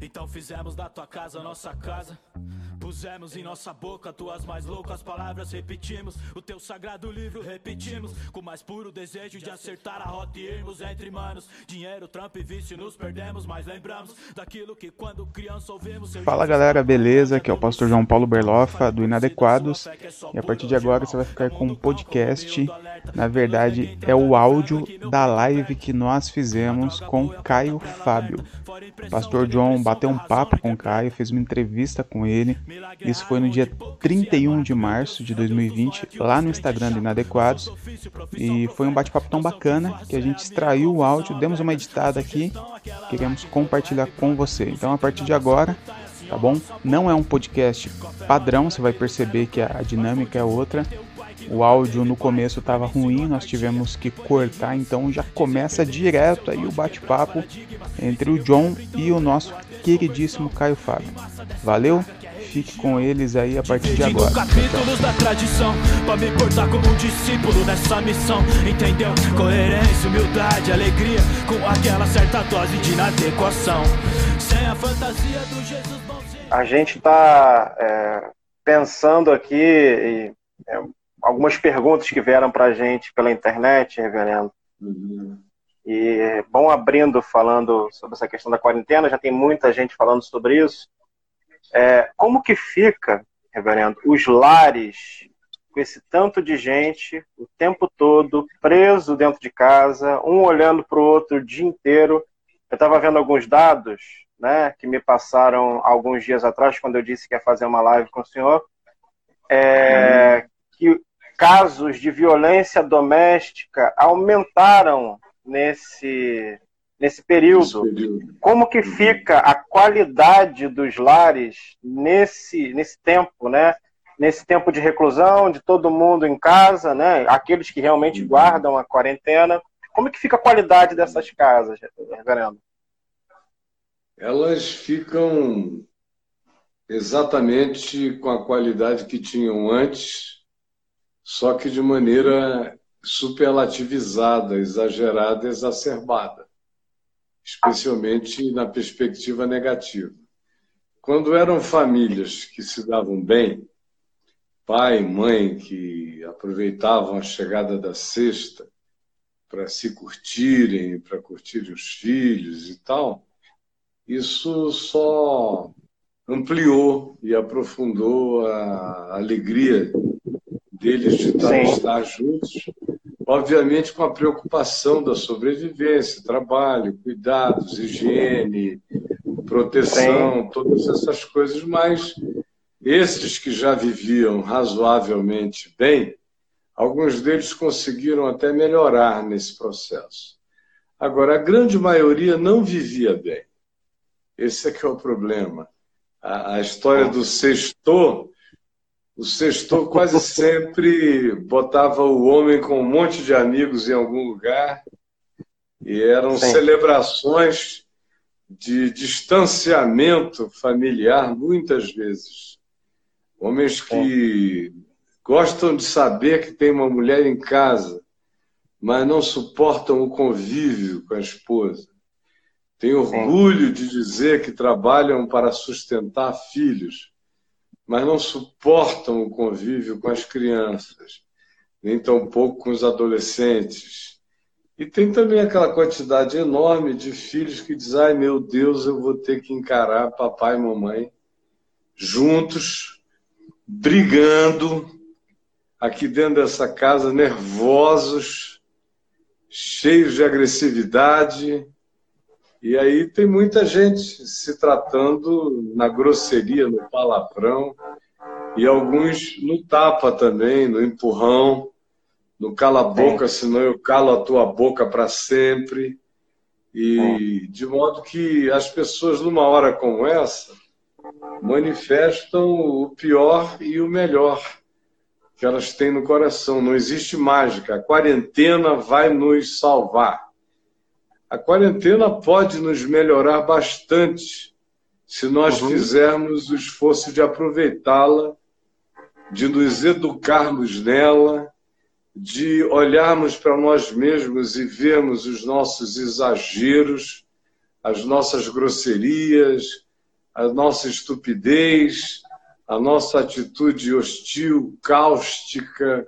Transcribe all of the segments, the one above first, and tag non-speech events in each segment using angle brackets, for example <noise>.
Então fizemos da tua casa nossa casa. Pusemos em nossa boca tuas mais loucas palavras, repetimos o teu sagrado livro, repetimos com mais puro desejo de acertar a rota e irmos entre manos. Dinheiro, trampo e vício nos perdemos, mas lembramos daquilo que quando criança ouvimos. Fala galera, beleza? Aqui é o pastor João Paulo Berlofa do Inadequados e a partir de agora você vai ficar com um podcast. Na verdade, é o áudio da live que nós fizemos com Caio Fábio. O pastor João bateu um papo com o Caio, fez uma entrevista com ele isso foi no dia 31 de março de 2020, lá no Instagram do Inadequados. E foi um bate-papo tão bacana que a gente extraiu o áudio, demos uma editada aqui, queremos compartilhar com você. Então, a partir de agora, tá bom? Não é um podcast padrão, você vai perceber que a dinâmica é outra. O áudio no começo estava ruim, nós tivemos que cortar, então já começa direto aí o bate-papo entre o John e o nosso queridíssimo Caio Fábio. Valeu? Fique com eles aí a partir de agora. capítulos da tradição, pra me portar como um discípulo nessa missão, entendeu? Coerência, humildade, alegria, com aquela certa dose de inadequação. Sem a fantasia do Jesus bonzinho. A gente está é, pensando aqui e, é, algumas perguntas que vieram para a gente pela internet, reverendo. Uhum. E vão abrindo falando sobre essa questão da quarentena, já tem muita gente falando sobre isso. É, como que fica, reverendo, os lares com esse tanto de gente o tempo todo preso dentro de casa, um olhando para o outro o dia inteiro? Eu estava vendo alguns dados, né, que me passaram alguns dias atrás quando eu disse que ia fazer uma live com o senhor, é, que casos de violência doméstica aumentaram nesse nesse período. período. Como que fica a qualidade dos lares nesse, nesse tempo, né? Nesse tempo de reclusão, de todo mundo em casa, né? Aqueles que realmente uhum. guardam a quarentena. Como que fica a qualidade dessas casas, reverendo? Elas ficam exatamente com a qualidade que tinham antes, só que de maneira superlativizada, exagerada, exacerbada especialmente na perspectiva negativa. Quando eram famílias que se davam bem, pai e mãe que aproveitavam a chegada da sexta para se curtirem, para curtirem os filhos e tal, isso só ampliou e aprofundou a alegria deles de estar juntos obviamente com a preocupação da sobrevivência, trabalho, cuidados, higiene, proteção, Sim. todas essas coisas, mas esses que já viviam razoavelmente bem, alguns deles conseguiram até melhorar nesse processo. Agora, a grande maioria não vivia bem. Esse é que é o problema. A, a história do sexto o sextor quase sempre botava o homem com um monte de amigos em algum lugar e eram Sim. celebrações de distanciamento familiar muitas vezes. Homens que gostam de saber que tem uma mulher em casa, mas não suportam o convívio com a esposa. Têm orgulho de dizer que trabalham para sustentar filhos mas não suportam o convívio com as crianças, nem tampouco com os adolescentes. E tem também aquela quantidade enorme de filhos que dizem: ai meu Deus, eu vou ter que encarar papai e mamãe juntos, brigando, aqui dentro dessa casa, nervosos, cheios de agressividade, e aí tem muita gente se tratando na grosseria, no palavrão, e alguns no tapa também, no empurrão, no cala a boca, senão eu calo a tua boca para sempre. E de modo que as pessoas, numa hora como essa, manifestam o pior e o melhor que elas têm no coração. Não existe mágica. A quarentena vai nos salvar. A quarentena pode nos melhorar bastante se nós uhum. fizermos o esforço de aproveitá-la, de nos educarmos nela, de olharmos para nós mesmos e vermos os nossos exageros, as nossas grosserias, a nossa estupidez, a nossa atitude hostil, cáustica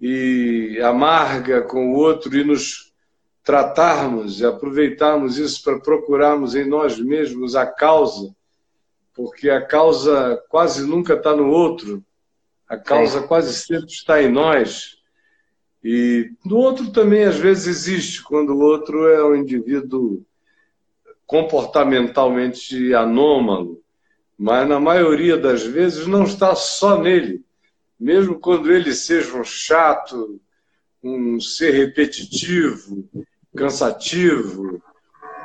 e amarga com o outro e nos tratarmos e aproveitarmos isso para procurarmos em nós mesmos a causa, porque a causa quase nunca está no outro, a causa é. quase sempre está em nós. E no outro também às vezes existe, quando o outro é um indivíduo comportamentalmente anômalo, mas na maioria das vezes não está só nele. Mesmo quando ele seja um chato, um ser repetitivo, cansativo,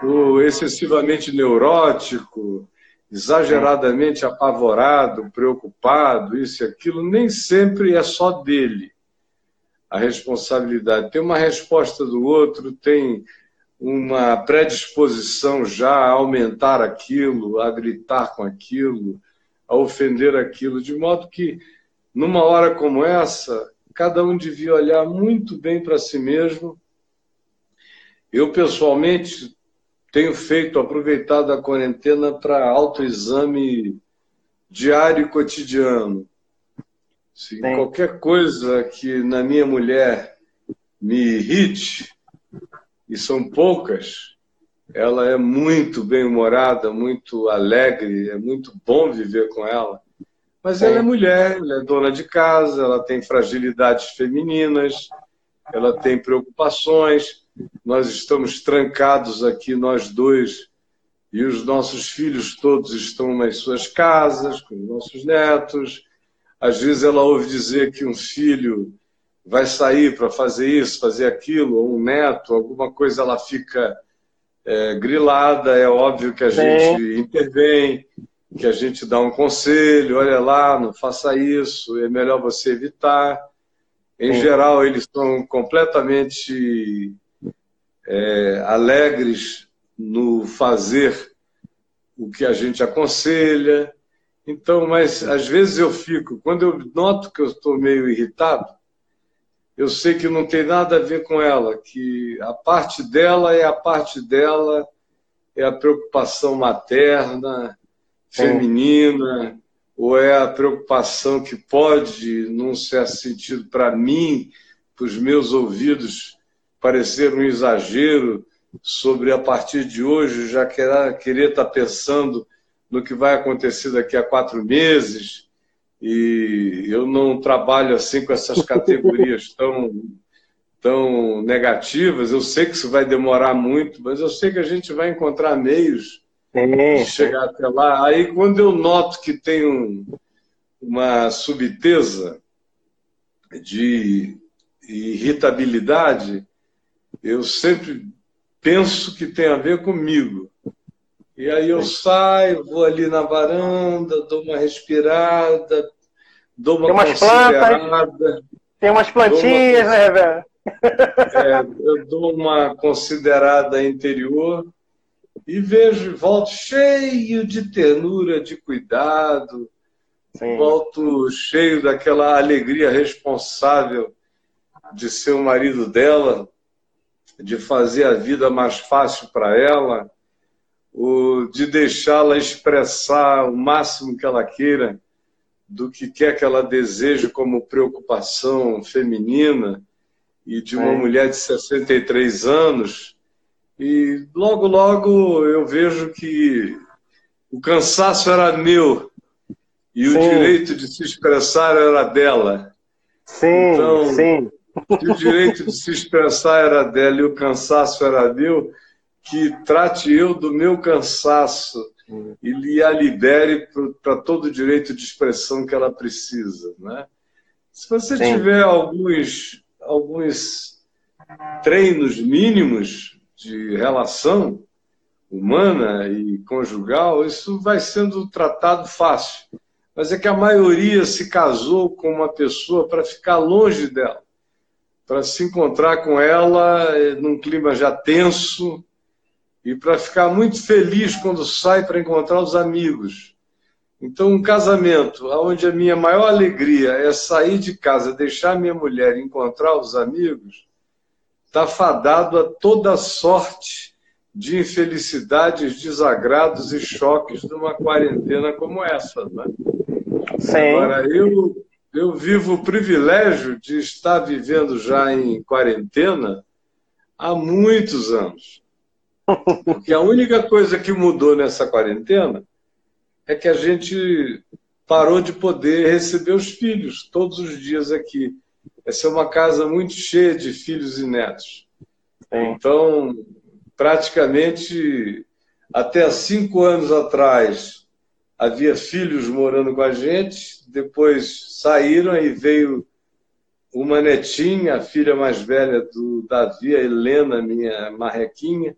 ou excessivamente neurótico, exageradamente apavorado, preocupado, isso e aquilo, nem sempre é só dele a responsabilidade. Tem uma resposta do outro, tem uma predisposição já a aumentar aquilo, a gritar com aquilo, a ofender aquilo, de modo que, numa hora como essa, cada um devia olhar muito bem para si mesmo. Eu, pessoalmente, tenho feito, aproveitado a quarentena para autoexame diário e cotidiano. Se qualquer coisa que na minha mulher me irrite, e são poucas, ela é muito bem-humorada, muito alegre, é muito bom viver com ela. Mas ela é mulher, ela é dona de casa, ela tem fragilidades femininas, ela tem preocupações. Nós estamos trancados aqui, nós dois, e os nossos filhos todos estão nas suas casas, com os nossos netos. Às vezes ela ouve dizer que um filho vai sair para fazer isso, fazer aquilo, ou um neto, alguma coisa ela fica é, grilada. É óbvio que a gente intervém, que a gente dá um conselho: olha lá, não faça isso, é melhor você evitar. Em geral, eles são completamente é, alegres no fazer o que a gente aconselha. Então, mas às vezes eu fico, quando eu noto que eu estou meio irritado, eu sei que não tem nada a ver com ela, que a parte dela é a parte dela, é a preocupação materna, feminina, ou é a preocupação que pode, num certo sentido, para mim, para os meus ouvidos, parecer um exagero sobre a partir de hoje já querer, querer estar pensando no que vai acontecer daqui a quatro meses. E eu não trabalho assim com essas categorias <laughs> tão, tão negativas. Eu sei que isso vai demorar muito, mas eu sei que a gente vai encontrar meios de chegar até lá. Aí, quando eu noto que tem um, uma subteza de irritabilidade, eu sempre penso que tem a ver comigo. E aí eu saio, vou ali na varanda, dou uma respirada, dou uma tem considerada. Plantas, tem umas plantinhas, uma, né, velho? É, eu dou uma considerada interior e vejo, volto cheio de ternura, de cuidado, Sim. volto cheio daquela alegria responsável de ser o marido dela, de fazer a vida mais fácil para ela, o, de deixá-la expressar o máximo que ela queira do que quer que ela deseje como preocupação feminina e de uma é. mulher de 63 anos. E logo, logo eu vejo que o cansaço era meu e sim. o direito de se expressar era dela. Sim, então, sim. Se o direito de se expressar era dela e o cansaço era meu, que trate eu do meu cansaço e lhe a libere para todo o direito de expressão que ela precisa. Né? Se você Sim. tiver alguns, alguns treinos mínimos de relação humana e conjugal, isso vai sendo tratado fácil. Mas é que a maioria se casou com uma pessoa para ficar longe dela, para se encontrar com ela eh, num clima já tenso, e para ficar muito feliz quando sai para encontrar os amigos. Então, um casamento onde a minha maior alegria é sair de casa, deixar minha mulher e encontrar os amigos, está fadado a toda sorte de infelicidades, desagrados e choques numa quarentena como essa. Né? Sim. Agora, eu, eu vivo o privilégio de estar vivendo já em quarentena há muitos anos. Porque a única coisa que mudou nessa quarentena é que a gente parou de poder receber os filhos todos os dias aqui. Essa é uma casa muito cheia de filhos e netos. Então, praticamente até cinco anos atrás havia filhos morando com a gente, depois saíram e veio uma netinha, a filha mais velha do Davi, a Helena, minha marrequinha,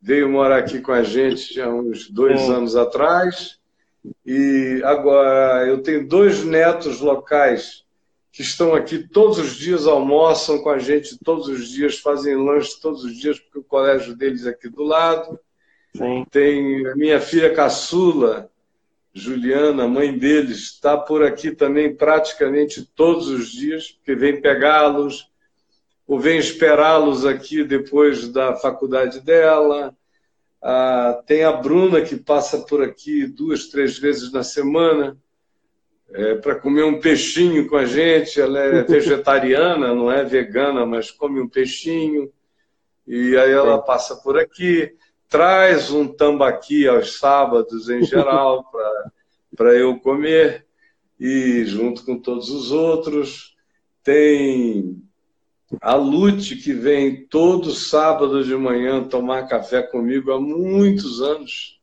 veio morar aqui com a gente há uns dois anos atrás. E agora eu tenho dois netos locais que estão aqui todos os dias, almoçam com a gente todos os dias, fazem lanche todos os dias, porque o colégio deles é aqui do lado. Sim. Tem a minha filha caçula, Juliana, mãe deles, está por aqui também praticamente todos os dias, porque vem pegá-los, ou vem esperá-los aqui depois da faculdade dela. Ah, tem a Bruna, que passa por aqui duas, três vezes na semana é, para comer um peixinho com a gente. Ela é <laughs> vegetariana, não é vegana, mas come um peixinho. E aí ela passa por aqui, traz um tambaqui aos sábados em geral <laughs> para eu comer, e junto com todos os outros. Tem a Lute, que vem todo sábado de manhã tomar café comigo há muitos anos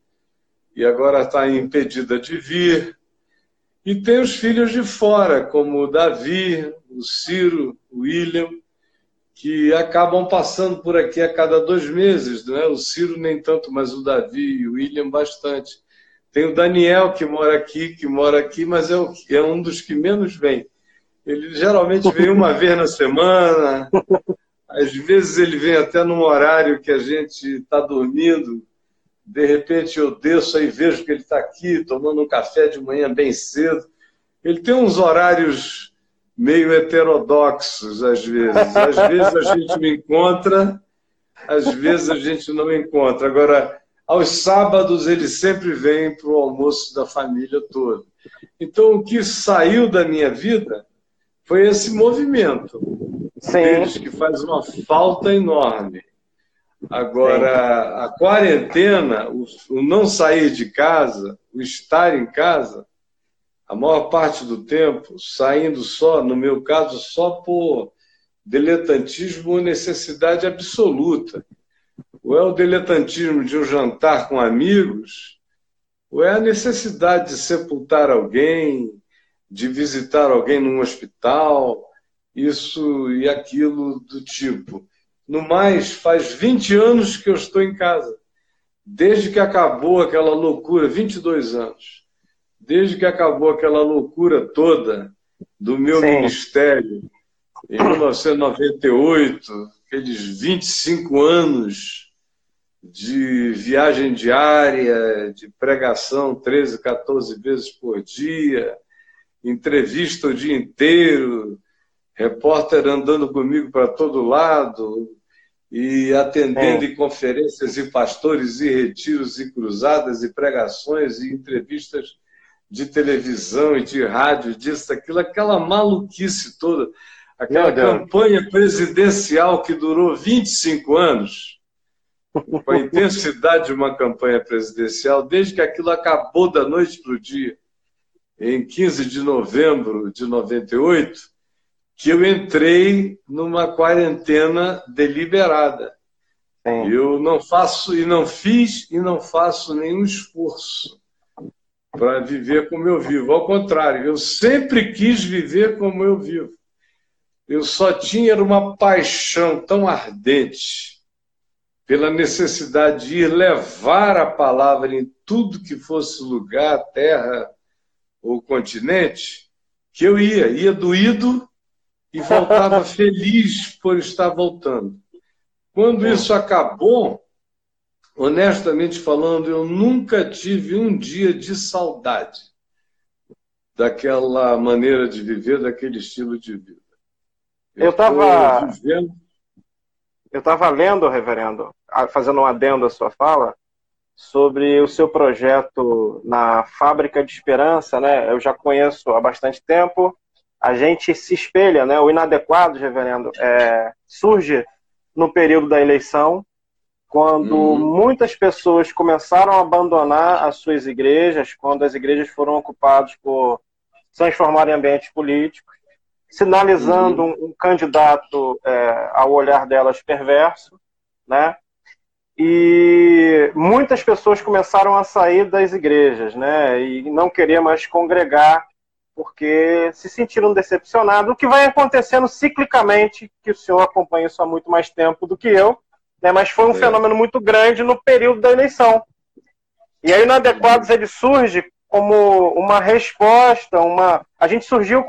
e agora está impedida de vir. E tem os filhos de fora, como o Davi, o Ciro, o William, que acabam passando por aqui a cada dois meses. Né? O Ciro nem tanto, mas o Davi e o William bastante. Tem o Daniel, que mora aqui, que mora aqui, mas é, o, é um dos que menos vem. Ele geralmente vem uma <laughs> vez na semana, às vezes ele vem até num horário que a gente está dormindo, de repente eu desço e vejo que ele está aqui tomando um café de manhã bem cedo. Ele tem uns horários meio heterodoxos, às vezes. Às vezes a gente me encontra, às vezes a gente não encontra. Agora, aos sábados ele sempre vem para o almoço da família toda. Então, o que saiu da minha vida foi esse movimento Sim. deles, que faz uma falta enorme. Agora, a quarentena, o, o não sair de casa, o estar em casa, a maior parte do tempo, saindo só, no meu caso, só por diletantismo ou necessidade absoluta. Ou é o diletantismo de um jantar com amigos, ou é a necessidade de sepultar alguém, de visitar alguém num hospital, isso e aquilo do tipo. No mais, faz 20 anos que eu estou em casa. Desde que acabou aquela loucura, 22 anos. Desde que acabou aquela loucura toda do meu Sim. ministério, em 1998, aqueles 25 anos de viagem diária, de pregação 13, 14 vezes por dia, entrevista o dia inteiro, repórter andando comigo para todo lado, e atendendo é. em conferências e pastores e retiros e cruzadas e pregações e entrevistas de televisão e de rádio, disso, daquilo, aquela maluquice toda, aquela campanha presidencial que durou 25 anos, com a <laughs> intensidade de uma campanha presidencial, desde que aquilo acabou da noite para o dia, em 15 de novembro de 98, que eu entrei numa quarentena deliberada. Sim. Eu não faço e não fiz e não faço nenhum esforço para viver como eu vivo. Ao contrário, eu sempre quis viver como eu vivo. Eu só tinha uma paixão tão ardente pela necessidade de ir levar a palavra em tudo que fosse lugar, terra ou continente, que eu ia, ia doído e voltava <laughs> feliz por estar voltando. Quando isso acabou, honestamente falando, eu nunca tive um dia de saudade daquela maneira de viver, daquele estilo de vida. Eu estava. Eu estava lendo, reverendo, fazendo um adendo à sua fala, sobre o seu projeto na Fábrica de Esperança, né? Eu já conheço há bastante tempo. A gente se espelha, né? O inadequado, reverendo, é, surge no período da eleição, quando uhum. muitas pessoas começaram a abandonar as suas igrejas, quando as igrejas foram ocupadas por se transformar em ambientes políticos, sinalizando uhum. um, um, candidato é, ao olhar delas perverso, né? E muitas pessoas começaram a sair das igrejas, né? E não querer mais congregar porque se sentiram decepcionados, o que vai acontecendo ciclicamente, que o senhor acompanha isso há muito mais tempo do que eu, né? Mas foi um é. fenômeno muito grande no período da eleição. E aí, o Inadequados, ele surge como uma resposta, uma... A gente surgiu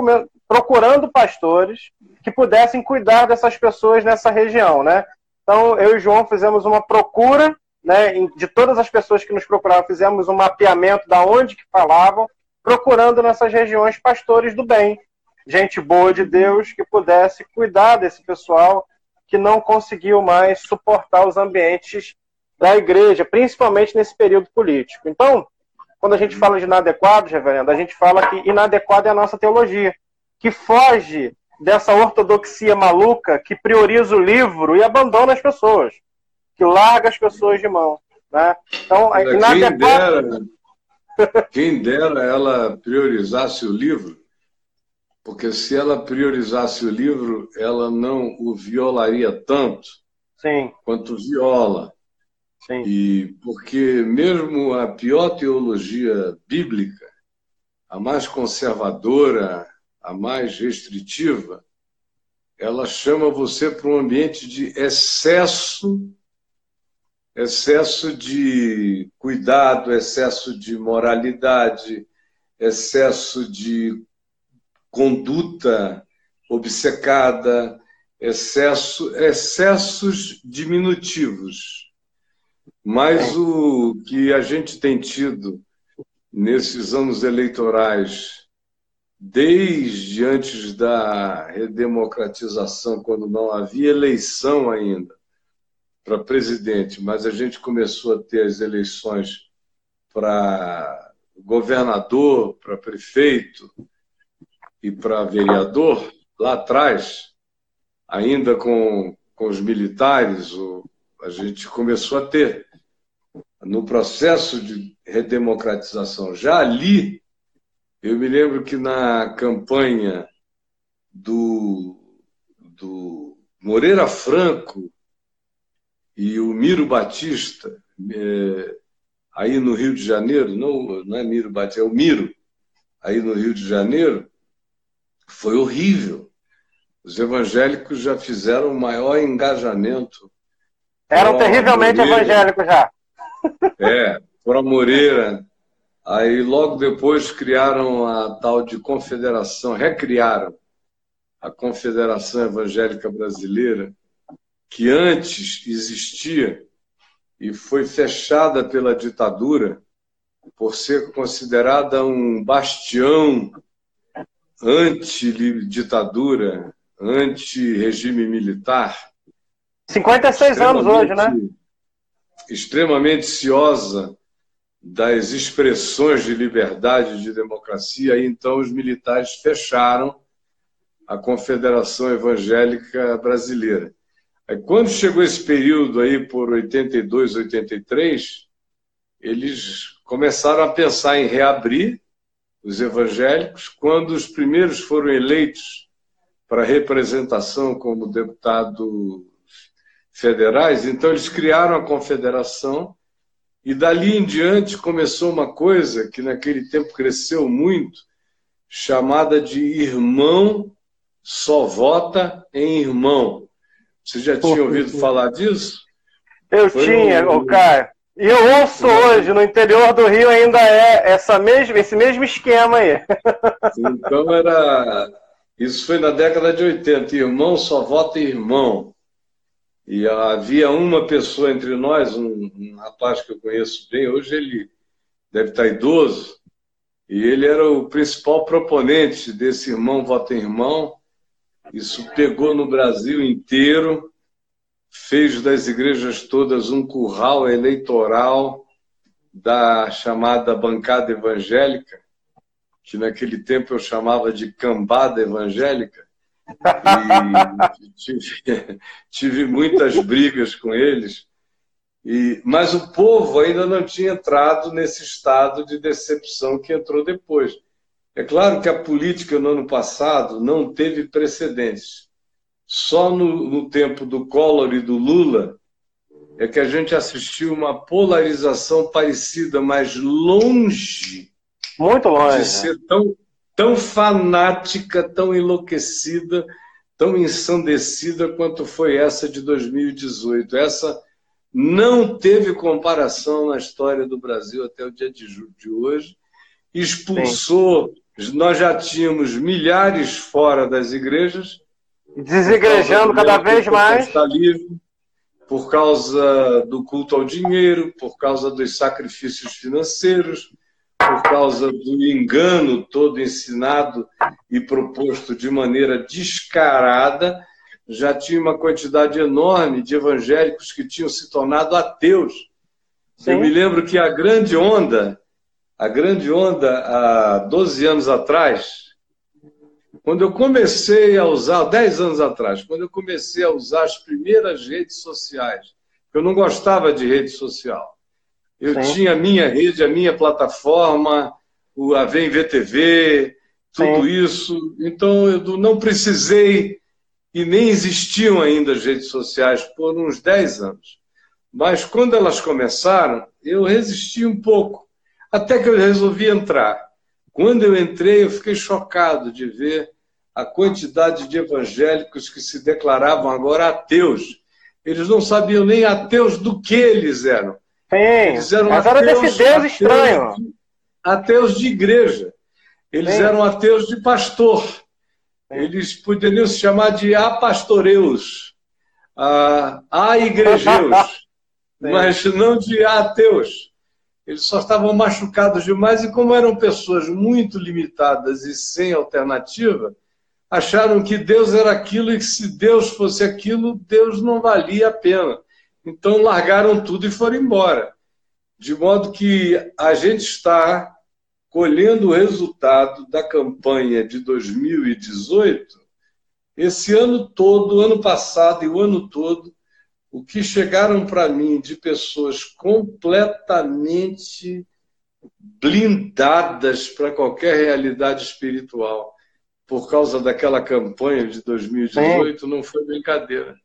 procurando pastores que pudessem cuidar dessas pessoas nessa região, né? Então, eu e o João fizemos uma procura, né, de todas as pessoas que nos procuravam, fizemos um mapeamento da onde que falavam, procurando nessas regiões pastores do bem, gente boa de Deus que pudesse cuidar desse pessoal que não conseguiu mais suportar os ambientes da igreja, principalmente nesse período político. Então, quando a gente fala de inadequados, reverendo, a gente fala que inadequado é a nossa teologia, que foge dessa ortodoxia maluca que prioriza o livro e abandona as pessoas, que larga as pessoas de mão. Né? Então, quem, dera, quem dera ela priorizasse o livro, porque se ela priorizasse o livro, ela não o violaria tanto Sim. quanto viola. Sim. E porque mesmo a pior teologia bíblica, a mais conservadora, a mais restritiva, ela chama você para um ambiente de excesso, excesso de cuidado, excesso de moralidade, excesso de conduta obcecada, excesso, excessos diminutivos. Mas o que a gente tem tido nesses anos eleitorais desde antes da redemocratização, quando não havia eleição ainda para presidente, mas a gente começou a ter as eleições para governador, para prefeito e para vereador, lá atrás, ainda com, com os militares, o, a gente começou a ter, no processo de redemocratização, já ali eu me lembro que na campanha do, do Moreira Franco e o Miro Batista, é, aí no Rio de Janeiro, não, não é Miro Batista, é o Miro, aí no Rio de Janeiro, foi horrível. Os evangélicos já fizeram o maior engajamento. Eram terrivelmente evangélicos já. É, por a Moreira, Aí logo depois criaram a tal de confederação, recriaram a Confederação Evangélica Brasileira, que antes existia e foi fechada pela ditadura por ser considerada um bastião anti-ditadura, anti-regime militar. 56 anos hoje, né? Extremamente ciosa das expressões de liberdade e de democracia, e então os militares fecharam a Confederação Evangélica Brasileira. Aí, quando chegou esse período aí por 82, 83, eles começaram a pensar em reabrir os evangélicos. Quando os primeiros foram eleitos para representação como deputados federais, então eles criaram a confederação e dali em diante começou uma coisa que naquele tempo cresceu muito, chamada de irmão só vota em irmão. Você já tinha ouvido falar disso? Eu Foi tinha, um... Caio. E eu ouço hoje, no interior do Rio ainda é essa mesma, esse mesmo esquema aí. Então era. Isso foi na década de 80. Irmão só vota irmão. E havia uma pessoa entre nós, um, um, rapaz que eu conheço bem, hoje ele deve estar idoso, e ele era o principal proponente desse irmão vota irmão. Isso pegou no Brasil inteiro, fez das igrejas todas um curral eleitoral da chamada bancada evangélica, que naquele tempo eu chamava de cambada evangélica, <laughs> tive, tive muitas brigas com eles. E, mas o povo ainda não tinha entrado nesse estado de decepção que entrou depois. É claro que a política no ano passado não teve precedentes. Só no, no tempo do Collor e do Lula é que a gente assistiu uma polarização parecida, mas longe, muito longe de ser tão, tão fanática, tão enlouquecida, tão ensandecida quanto foi essa de 2018. Essa não teve comparação na história do Brasil até o dia de, de hoje. Expulsou, Sim. nós já tínhamos milhares fora das igrejas. Desigrejando cada vez mais. Por causa do culto ao dinheiro, por causa dos sacrifícios financeiros, por causa do engano todo ensinado e proposto de maneira descarada já tinha uma quantidade enorme de evangélicos que tinham se tornado ateus. Sim. Eu me lembro que a grande onda, a grande onda há 12 anos atrás, quando eu comecei a usar, 10 anos atrás, quando eu comecei a usar as primeiras redes sociais, eu não gostava de rede social. Eu Sim. tinha a minha rede, a minha plataforma, o AVEM VTV, tudo Sim. isso. Então eu não precisei e nem existiam ainda as redes sociais por uns 10 anos. Mas quando elas começaram, eu resisti um pouco, até que eu resolvi entrar. Quando eu entrei, eu fiquei chocado de ver a quantidade de evangélicos que se declaravam agora ateus. Eles não sabiam nem ateus do que eles eram. Sim, eles eram mas ateus, era desse Deus ateus estranho. De, ateus de igreja. Eles Sim. eram ateus de pastor. Eles poderiam se chamar de apastoreus, a, a igrejeus, <laughs> mas não de ateus. Eles só estavam machucados demais e, como eram pessoas muito limitadas e sem alternativa, acharam que Deus era aquilo e que se Deus fosse aquilo, Deus não valia a pena. Então largaram tudo e foram embora. De modo que a gente está colhendo o resultado da campanha de 2018, esse ano todo, ano passado e o ano todo, o que chegaram para mim de pessoas completamente blindadas para qualquer realidade espiritual por causa daquela campanha de 2018 Sim. não foi brincadeira.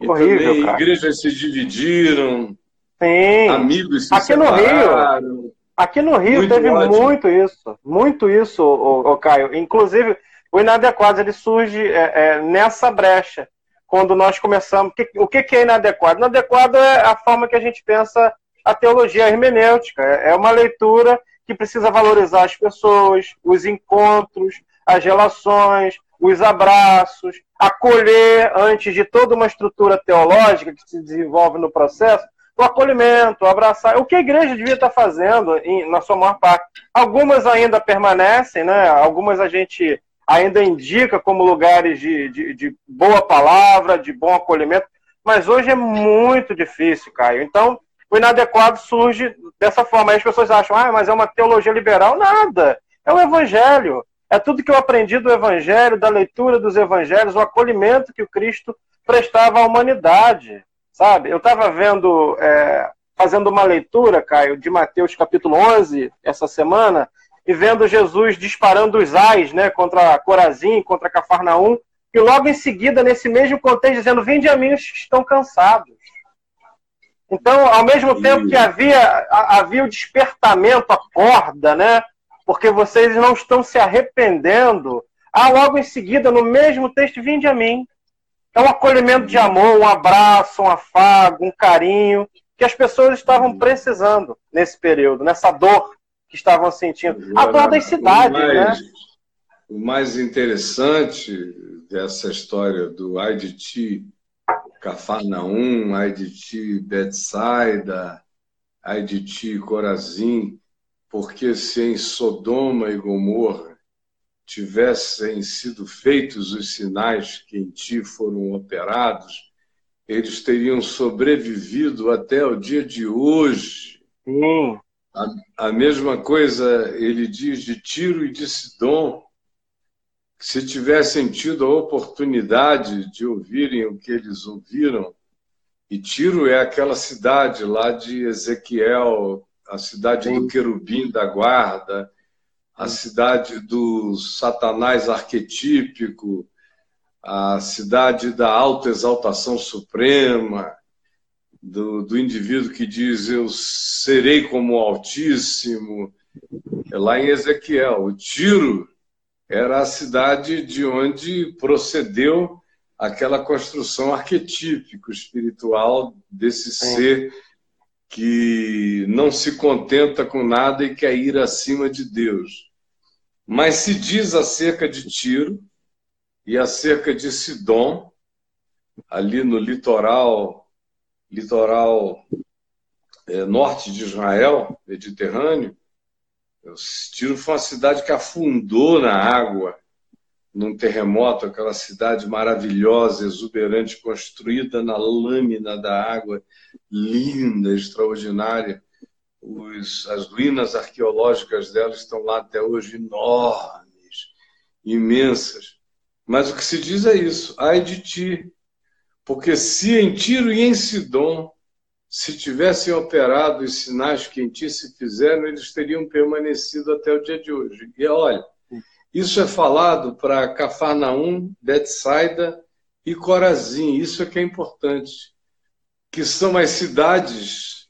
E Horrível, também cara. igrejas se dividiram, Sim. amigos se Aqui separaram. No Rio, Aqui no Rio muito teve muito isso, muito isso, o, Caio. Inclusive, o inadequado ele surge é, é, nessa brecha, quando nós começamos. O que, é inadequado? Inadequado é a forma que a gente pensa a teologia hermenêutica. É, é uma leitura que precisa valorizar as pessoas, os encontros, as relações, os abraços, acolher antes de toda uma estrutura teológica que se desenvolve no processo, o acolhimento, o abraçar. O que a igreja devia estar fazendo, em, na sua maior parte. Algumas ainda permanecem, né? algumas a gente ainda indica como lugares de, de, de boa palavra, de bom acolhimento, mas hoje é muito difícil, Caio. Então, o inadequado surge dessa forma. Aí as pessoas acham, ah, mas é uma teologia liberal. Nada. É o evangelho. É tudo que eu aprendi do evangelho, da leitura dos evangelhos, o acolhimento que o Cristo prestava à humanidade sabe? Eu estava vendo, é, fazendo uma leitura, Caio, de Mateus capítulo 11, essa semana, e vendo Jesus disparando os ais, né, contra Corazim, contra Cafarnaum, e logo em seguida, nesse mesmo contexto, dizendo, vinde a mim os que estão cansados. Então, ao mesmo tempo que havia, havia o despertamento, a corda, né, porque vocês não estão se arrependendo, há logo em seguida, no mesmo texto, vinde a mim. É um acolhimento de amor, um abraço, um afago, um carinho que as pessoas estavam precisando nesse período, nessa dor que estavam sentindo. A dor das cidades, o mais, né? O mais interessante dessa história do ai de ti, Cafarnaum, ai de ti, Betsaida, ai de ti, Corazim, porque se em Sodoma e Gomorra tivessem sido feitos os sinais que em ti foram operados, eles teriam sobrevivido até o dia de hoje. Sim. A, a mesma coisa ele diz de Tiro e de Sidom. Se tivessem tido a oportunidade de ouvirem o que eles ouviram, e Tiro é aquela cidade lá de Ezequiel, a cidade do querubim da guarda, a cidade do Satanás arquetípico, a cidade da autoexaltação suprema, do, do indivíduo que diz eu serei como o Altíssimo. É lá em Ezequiel. O Tiro era a cidade de onde procedeu aquela construção arquetípica espiritual desse é. ser que não se contenta com nada e quer ir acima de Deus. Mas se diz acerca de Tiro e acerca de Sidom, ali no litoral, litoral é, norte de Israel, Mediterrâneo, Tiro foi uma cidade que afundou na água num terremoto, aquela cidade maravilhosa, exuberante, construída na lâmina da água, linda, extraordinária. Os, as ruínas arqueológicas dela estão lá até hoje, enormes, imensas. Mas o que se diz é isso: ai de ti, porque se em Tiro e em Sidom se tivessem operado os sinais que em ti se fizeram, eles teriam permanecido até o dia de hoje. E olha, isso é falado para Cafarnaum, Betsaida e Corazim. Isso é que é importante, que são as cidades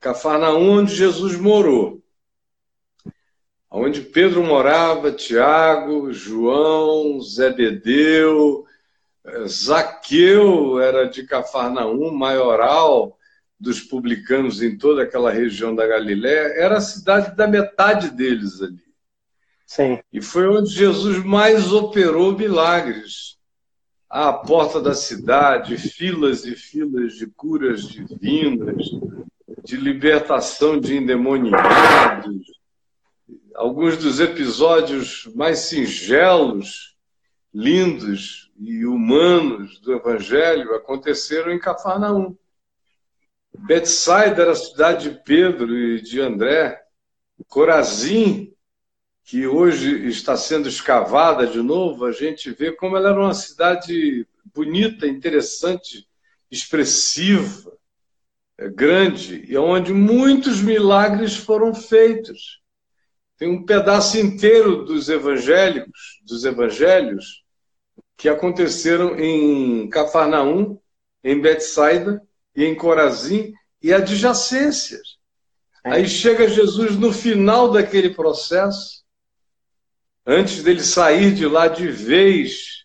Cafarnaum onde Jesus morou. Onde Pedro morava, Tiago, João, Zebedeu, Zaqueu era de Cafarnaum, maioral dos publicanos em toda aquela região da Galiléia, era a cidade da metade deles ali. Sim. E foi onde Jesus mais operou milagres. À porta da cidade, filas e filas de curas divinas, de libertação de endemoniados. Alguns dos episódios mais singelos, lindos e humanos do Evangelho aconteceram em Cafarnaum. Betsaida era a cidade de Pedro e de André. Corazim que hoje está sendo escavada de novo, a gente vê como ela era uma cidade bonita, interessante, expressiva, é, grande, e onde muitos milagres foram feitos. Tem um pedaço inteiro dos evangélicos, dos evangelhos, que aconteceram em Cafarnaum, em Betsaida e em Corazim e adjacências. Aí chega Jesus no final daquele processo antes dele sair de lá de vez,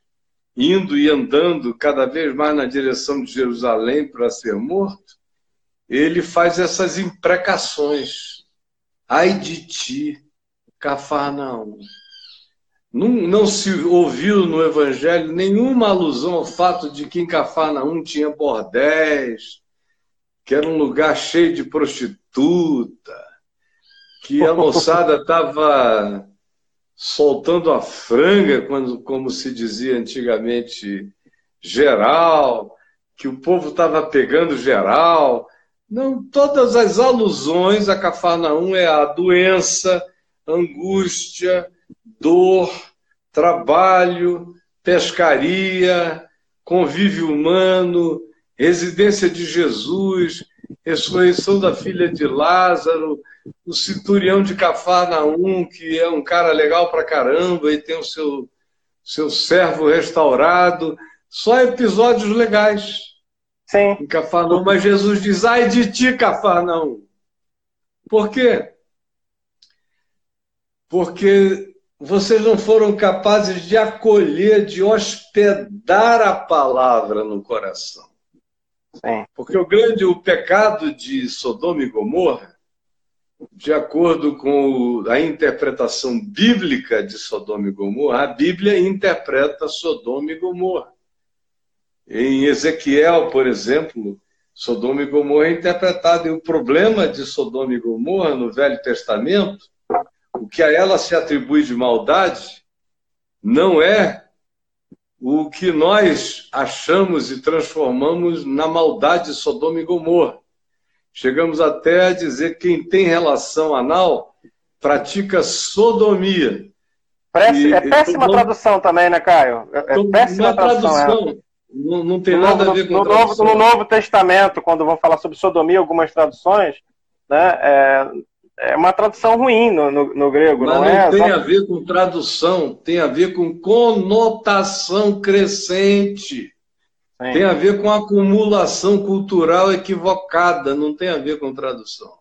indo e andando cada vez mais na direção de Jerusalém para ser morto, ele faz essas imprecações. Ai de ti, Cafarnaum. Não, não se ouviu no Evangelho nenhuma alusão ao fato de que em Cafarnaum tinha bordéis, que era um lugar cheio de prostituta, que a moçada <laughs> estava soltando a franga, quando, como se dizia antigamente, geral, que o povo estava pegando geral. Não, todas as alusões a Cafarnaum é a doença, angústia, dor, trabalho, pescaria, convívio humano, residência de Jesus, ressurreição da filha de Lázaro, o Citurião de Cafarnaum, que é um cara legal pra caramba e tem o seu, seu servo restaurado. Só episódios legais. Sim. Em Cafarnaum, mas Jesus diz: ai de ti, Cafarnaum. Por quê? Porque vocês não foram capazes de acolher, de hospedar a palavra no coração. Sim. Porque o grande o pecado de Sodoma e Gomorra de acordo com a interpretação bíblica de Sodoma e Gomorra, a Bíblia interpreta Sodoma e Gomorra. Em Ezequiel, por exemplo, Sodoma e Gomorra é interpretado. E o problema de Sodoma e Gomorra no Velho Testamento, o que a ela se atribui de maldade, não é o que nós achamos e transformamos na maldade de Sodoma e Gomorra. Chegamos até a dizer que quem tem relação anal pratica sodomia. Parece, é péssima tradução também, né, Caio? É, é péssima tradução. tradução não, não, tem no nada novo, a ver com no novo, no novo Testamento, quando vão falar sobre sodomia, algumas traduções, né, é, é uma tradução ruim no, no, no grego, Mas não, não é? tem a ver com tradução, tem a ver com conotação crescente. Sim. Tem a ver com acumulação cultural equivocada, não tem a ver com tradução.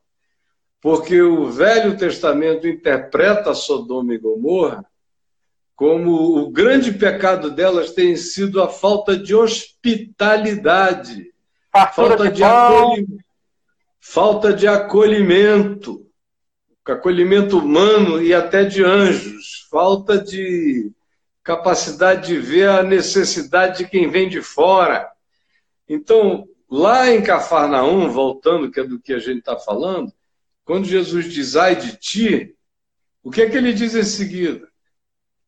Porque o Velho Testamento interpreta Sodoma e Gomorra como o grande pecado delas tem sido a falta de hospitalidade, falta de, acolhimento, falta de acolhimento, acolhimento humano e até de anjos, falta de capacidade de ver a necessidade de quem vem de fora. Então, lá em Cafarnaum, voltando, que é do que a gente está falando, quando Jesus diz ai de ti, o que é que ele diz em seguida?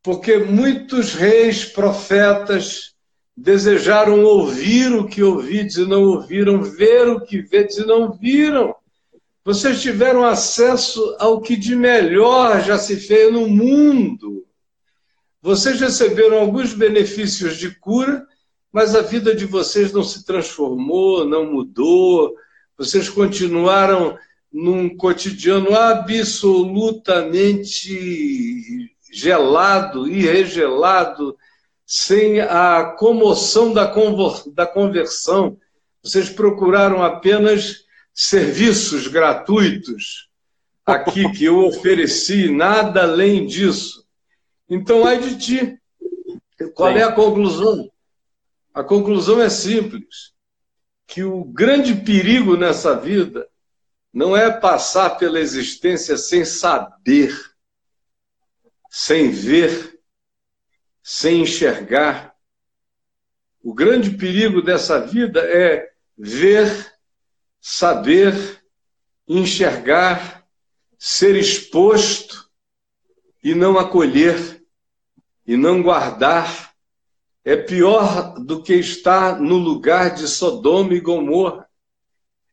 Porque muitos reis, profetas, desejaram ouvir o que ouvides e não ouviram, ver o que vedes e não viram. Vocês tiveram acesso ao que de melhor já se fez no mundo. Vocês receberam alguns benefícios de cura, mas a vida de vocês não se transformou, não mudou. Vocês continuaram num cotidiano absolutamente gelado e regelado, sem a comoção da, conversão. Vocês procuraram apenas serviços gratuitos aqui que eu ofereci, nada além disso. Então, ai de ti. Qual é a conclusão? A conclusão é simples: que o grande perigo nessa vida não é passar pela existência sem saber, sem ver, sem enxergar. O grande perigo dessa vida é ver, saber, enxergar, ser exposto e não acolher e não guardar é pior do que estar no lugar de Sodoma e Gomorra.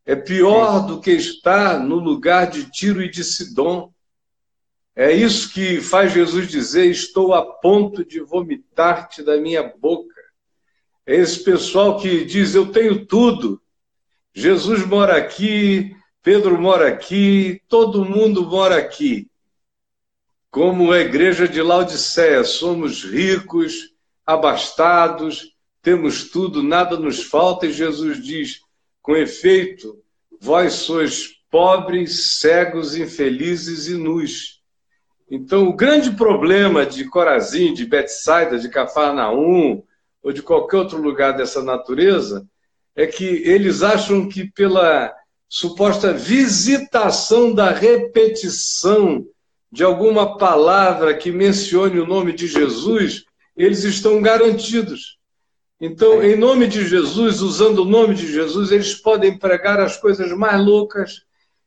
É pior do que estar no lugar de Tiro e de Sidom. É isso que faz Jesus dizer: Estou a ponto de vomitar-te da minha boca. É esse pessoal que diz: Eu tenho tudo. Jesus mora aqui, Pedro mora aqui, todo mundo mora aqui como a igreja de Laodiceia, somos ricos, abastados, temos tudo, nada nos falta, e Jesus diz: com efeito, vós sois pobres, cegos, infelizes e nus. Então, o grande problema de Corazim, de Betsaida, de Cafarnaum, ou de qualquer outro lugar dessa natureza, é que eles acham que pela suposta visitação da repetição de alguma palavra que mencione o nome de Jesus, eles estão garantidos. Então, em nome de Jesus, usando o nome de Jesus, eles podem pregar as coisas mais loucas,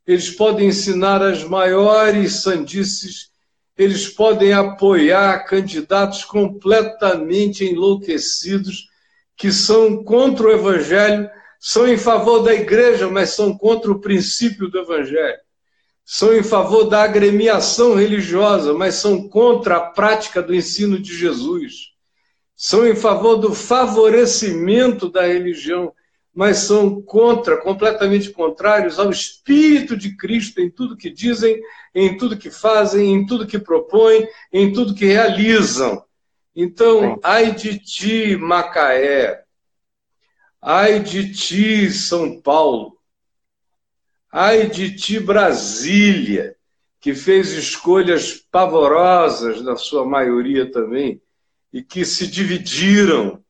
eles podem ensinar as maiores sandices, eles podem apoiar candidatos completamente enlouquecidos que são contra o Evangelho, são em favor da igreja, mas são contra o princípio do Evangelho são em favor da agremiação religiosa, mas são contra a prática do ensino de Jesus. São em favor do favorecimento da religião, mas são contra, completamente contrários ao espírito de Cristo em tudo que dizem, em tudo que fazem, em tudo que propõem, em tudo que realizam. Então, ai de ti, Macaé, ai de ti, São Paulo, Ai de ti, Brasília, que fez escolhas pavorosas, na sua maioria também, e que se dividiram.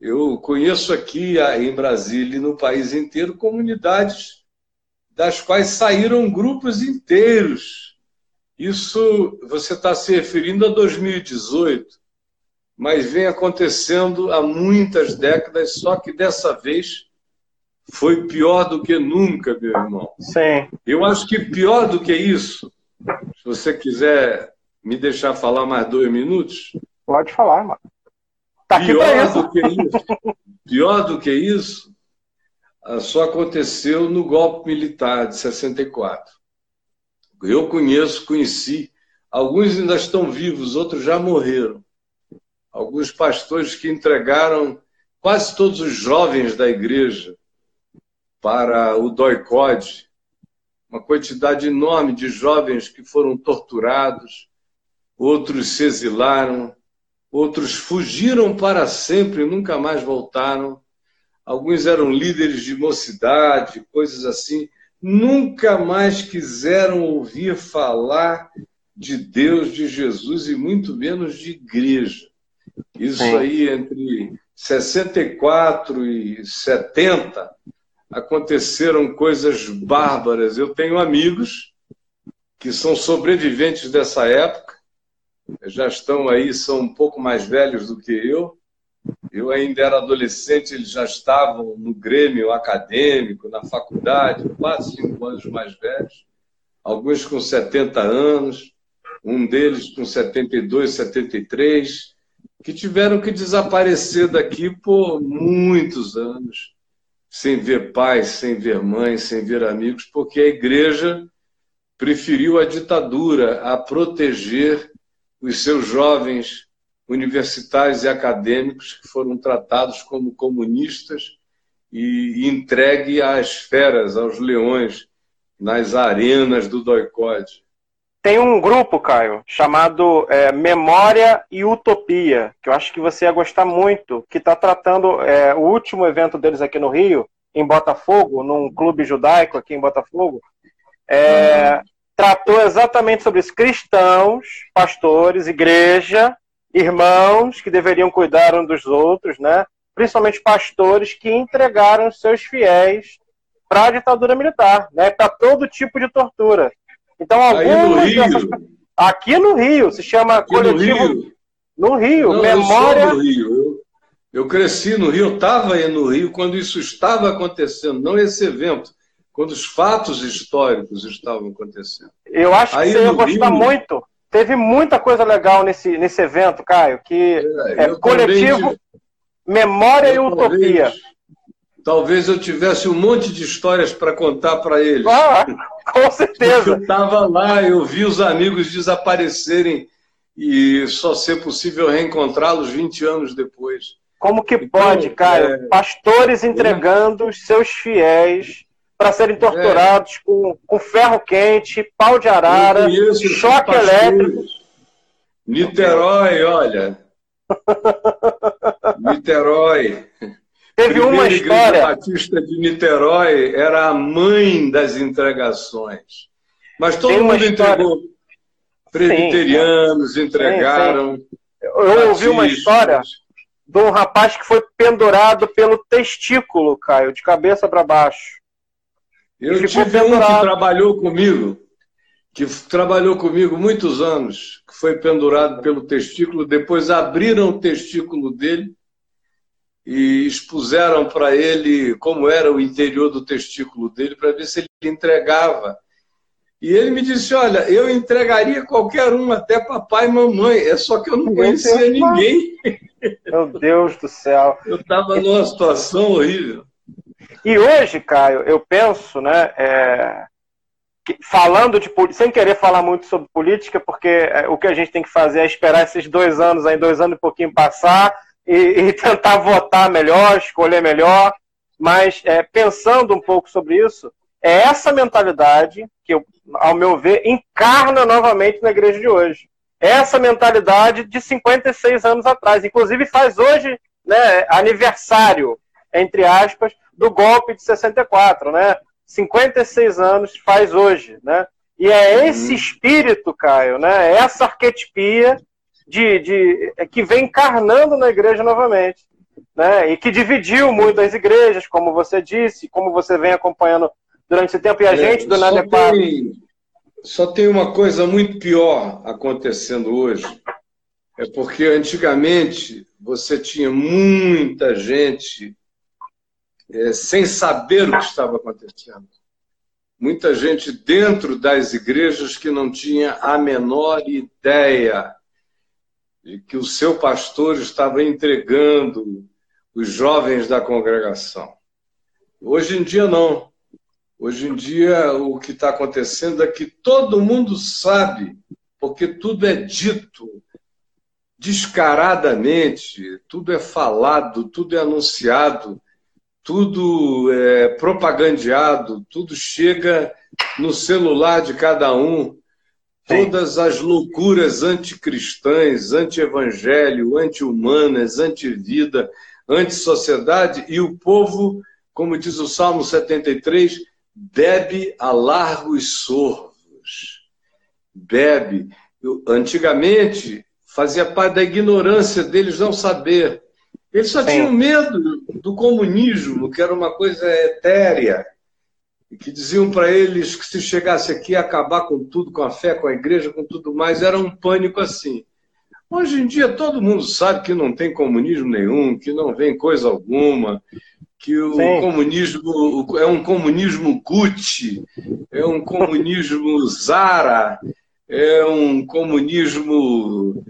Eu conheço aqui em Brasília e no país inteiro comunidades das quais saíram grupos inteiros. Isso você está se referindo a 2018, mas vem acontecendo há muitas décadas, só que dessa vez foi pior do que nunca, meu irmão. Sim. Eu acho que pior do que isso, se você quiser me deixar falar mais dois minutos. Pode falar, mano. Tá pior do que isso, pior do que isso, ah, só aconteceu no golpe militar de 64. Eu conheço, conheci, alguns ainda estão vivos, outros já morreram. Alguns pastores que entregaram quase todos os jovens da igreja para o doicode, uma quantidade enorme de jovens que foram torturados, outros se exilaram, outros fugiram para sempre nunca mais voltaram. Alguns eram líderes de mocidade, coisas assim, nunca mais quiseram ouvir falar de Deus, de Jesus e muito menos de igreja. Isso aí entre 64 e 70 aconteceram coisas bárbaras. Eu tenho amigos que são sobreviventes dessa época, já estão aí, são um pouco mais velhos do que eu. Eu ainda era adolescente, eles já estavam no grêmio acadêmico, na faculdade, quase cinco anos mais velhos, alguns com 70 anos, um deles com 72, 73, que tiveram que desaparecer daqui por muitos anos sem ver pais, sem ver mães, sem ver amigos, porque a igreja preferiu a ditadura a proteger os seus jovens universitários e acadêmicos que foram tratados como comunistas e entregue às feras, aos leões, nas arenas do doicode. Tem um grupo, Caio, chamado é, Memória e Utopia, que eu acho que você ia gostar muito, que está tratando é, o último evento deles aqui no Rio, em Botafogo, num clube judaico aqui em Botafogo, é, uhum. tratou exatamente sobre isso. Cristãos, pastores, igreja, irmãos que deveriam cuidar uns dos outros, né? principalmente pastores que entregaram seus fiéis para a ditadura militar, né? para todo tipo de tortura. Então, algumas dessas... Aqui no Rio, se chama Aqui coletivo. No Rio, no Rio Não, memória. Eu, Rio. Eu, eu, cresci no Rio, eu estava aí no Rio quando isso estava acontecendo, não esse evento, quando os fatos históricos estavam acontecendo. Eu acho que aí você ia gostar Rio, muito. Teve muita coisa legal nesse, nesse evento, Caio, que é, é coletivo, memória e utopia. Talvez eu tivesse um monte de histórias para contar para eles. Ah, com certeza. eu estava lá, eu vi os amigos desaparecerem e só ser possível reencontrá-los 20 anos depois. Como que então, pode, Caio? É... Pastores entregando os seus fiéis para serem é. torturados é... com, com ferro quente, pau de arara, choque elétrico. Niterói, olha. <laughs> Niterói. Teve uma história. A Batista de Niterói era a mãe das entregações. Mas todo mundo história... entregou. Presbiterianos entregaram. Sim, sim. Eu ouvi uma história de um rapaz que foi pendurado pelo testículo, Caio, de cabeça para baixo. Eu tive pendurado. um que trabalhou comigo, que trabalhou comigo muitos anos, que foi pendurado pelo testículo, depois abriram o testículo dele e expuseram para ele como era o interior do testículo dele para ver se ele entregava. E ele me disse: Olha, eu entregaria qualquer um, até papai e mamãe, é só que eu não conhecia ninguém. Meu Deus do céu. Eu estava numa situação horrível. E hoje, Caio, eu penso, né, é, falando de sem querer falar muito sobre política, porque é, o que a gente tem que fazer é esperar esses dois anos, aí dois anos e pouquinho passar e, e <laughs> tentar votar melhor, escolher melhor. Mas é, pensando um pouco sobre isso, é essa mentalidade que, ao meu ver, encarna novamente na igreja de hoje. Essa mentalidade de 56 anos atrás. Inclusive faz hoje né, aniversário, entre aspas, do golpe de 64, né? 56 anos faz hoje, né? E é esse uhum. espírito, Caio, né? Essa arquetipia de, de, é, que vem encarnando na igreja novamente. Né? E que dividiu muito as igrejas, como você disse, como você vem acompanhando durante esse tempo, e a é, gente do Nada tem, Só tem uma coisa muito pior acontecendo hoje. É porque antigamente você tinha muita gente é, sem saber o que estava acontecendo. Muita gente dentro das igrejas que não tinha a menor ideia e que o seu pastor estava entregando os jovens da congregação. Hoje em dia, não. Hoje em dia, o que está acontecendo é que todo mundo sabe, porque tudo é dito descaradamente, tudo é falado, tudo é anunciado, tudo é propagandeado, tudo chega no celular de cada um. Todas as loucuras anticristãs, anti-evangelho, anti-humanas, anti-vida, anti-sociedade, e o povo, como diz o Salmo 73, bebe a largos sorvos. Bebe. Antigamente, fazia parte da ignorância deles não saber. Eles só Sim. tinham medo do comunismo, que era uma coisa etérea, e que diziam para eles que se chegasse aqui ia acabar com tudo, com a fé, com a igreja, com tudo mais, era um pânico assim. Hoje em dia todo mundo sabe que não tem comunismo nenhum, que não vem coisa alguma, que o Sim. comunismo é um comunismo Gucci, é um comunismo Zara, é um comunismo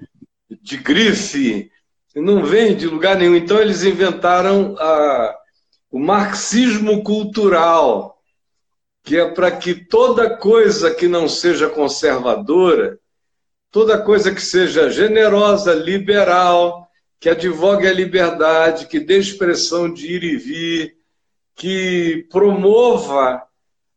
de grife, não vem de lugar nenhum. Então eles inventaram a, o marxismo cultural, que é para que toda coisa que não seja conservadora, toda coisa que seja generosa, liberal, que advogue a liberdade, que dê expressão de ir e vir, que promova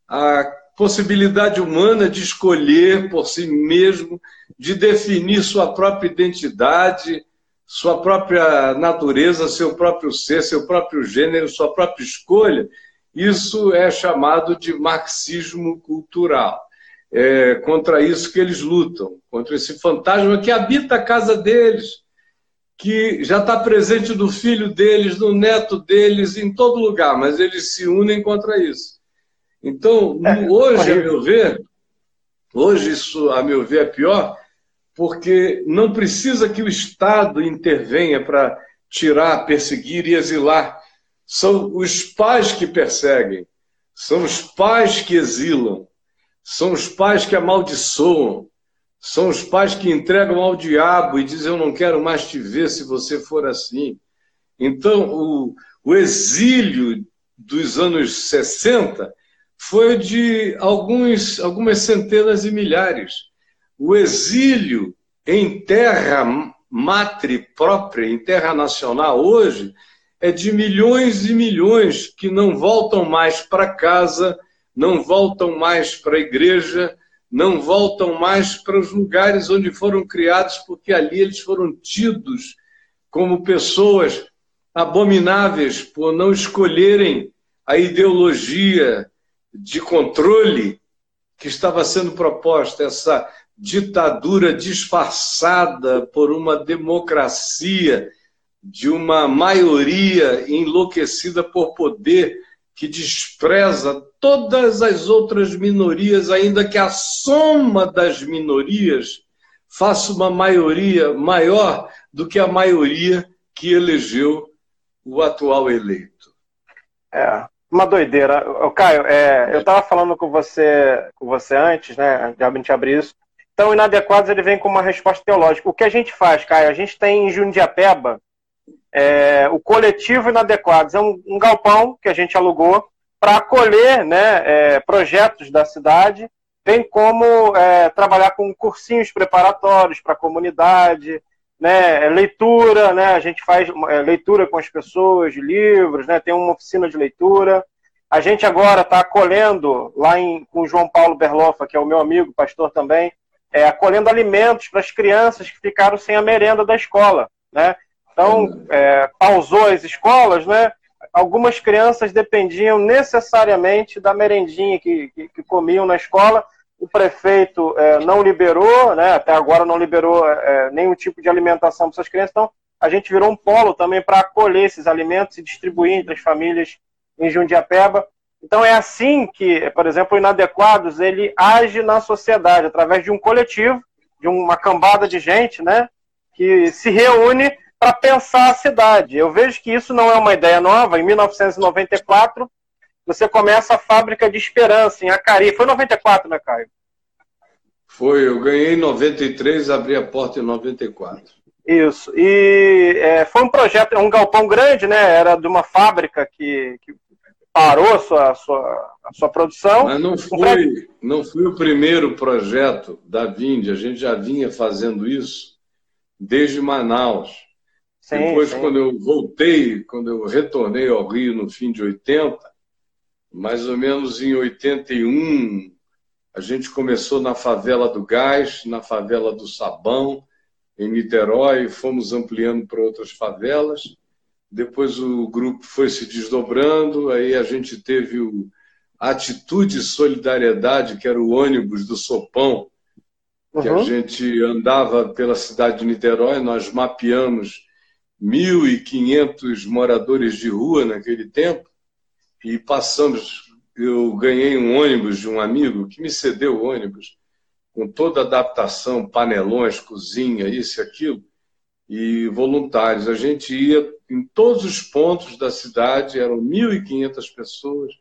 a possibilidade humana de escolher por si mesmo, de definir sua própria identidade, sua própria natureza, seu próprio ser, seu próprio gênero, sua própria escolha. Isso é chamado de marxismo cultural. É contra isso que eles lutam, contra esse fantasma que habita a casa deles, que já está presente no filho deles, no neto deles, em todo lugar, mas eles se unem contra isso. Então, é, hoje, a meu ver, hoje isso, a meu ver, é pior, porque não precisa que o Estado intervenha para tirar, perseguir e exilar. São os pais que perseguem, são os pais que exilam, são os pais que amaldiçoam, são os pais que entregam ao diabo e dizem: Eu não quero mais te ver se você for assim. Então, o, o exílio dos anos 60 foi de alguns, algumas centenas de milhares. O exílio em terra matre própria, em terra nacional, hoje, é de milhões e milhões que não voltam mais para casa, não voltam mais para a igreja, não voltam mais para os lugares onde foram criados, porque ali eles foram tidos como pessoas abomináveis por não escolherem a ideologia de controle que estava sendo proposta, essa ditadura disfarçada por uma democracia de uma maioria enlouquecida por poder que despreza todas as outras minorias, ainda que a soma das minorias faça uma maioria maior do que a maioria que elegeu o atual eleito. É, uma doideira. Caio, é, eu estava falando com você, com você antes, né, de a gente abrir isso. Então, inadequados ele vem com uma resposta teológica. O que a gente faz, Caio? A gente tem em Jundiapeba é, o coletivo Inadequados é um, um, galpão que a gente alugou para acolher né, é, projetos da cidade, bem como é, trabalhar com cursinhos preparatórios para a comunidade, né, leitura, né, a gente faz é, leitura com as pessoas de livros, né, tem uma oficina de leitura. A gente agora está acolhendo, lá em, com o João Paulo Berlofa, que é o meu amigo, pastor também, é, acolhendo alimentos para as crianças que ficaram sem a merenda da escola. Né? Então, é, pausou as escolas, né? Algumas crianças dependiam necessariamente da merendinha que, que, que comiam na escola. O prefeito é, não liberou, né? até agora não liberou é, nenhum tipo de alimentação para essas crianças. Então, a gente virou um polo também para acolher esses alimentos e distribuir entre as famílias em Jundiapeba. Então, é assim que, por exemplo, o Inadequados ele age na sociedade, através de um coletivo, de uma cambada de gente, né? que se reúne para pensar a cidade. Eu vejo que isso não é uma ideia nova. Em 1994, você começa a fábrica de esperança em Acari. Foi 94, né, Caio? Foi, eu ganhei em 93, abri a porta em 94. Isso. E é, foi um projeto, um galpão grande, né? Era de uma fábrica que, que parou a sua, a sua, a sua produção. Mas não foi, não foi o primeiro projeto da Vinde, a gente já vinha fazendo isso desde Manaus. Sim, Depois, sim. quando eu voltei, quando eu retornei ao Rio no fim de 80, mais ou menos em 81, a gente começou na favela do Gás, na favela do Sabão, em Niterói, fomos ampliando para outras favelas. Depois o grupo foi se desdobrando, aí a gente teve o Atitude e Solidariedade, que era o ônibus do Sopão, que uhum. a gente andava pela cidade de Niterói, nós mapeamos 1.500 moradores de rua naquele tempo e passamos. Eu ganhei um ônibus de um amigo que me cedeu o ônibus com toda a adaptação, panelões, cozinha, isso e aquilo, e voluntários. A gente ia em todos os pontos da cidade, eram 1.500 pessoas,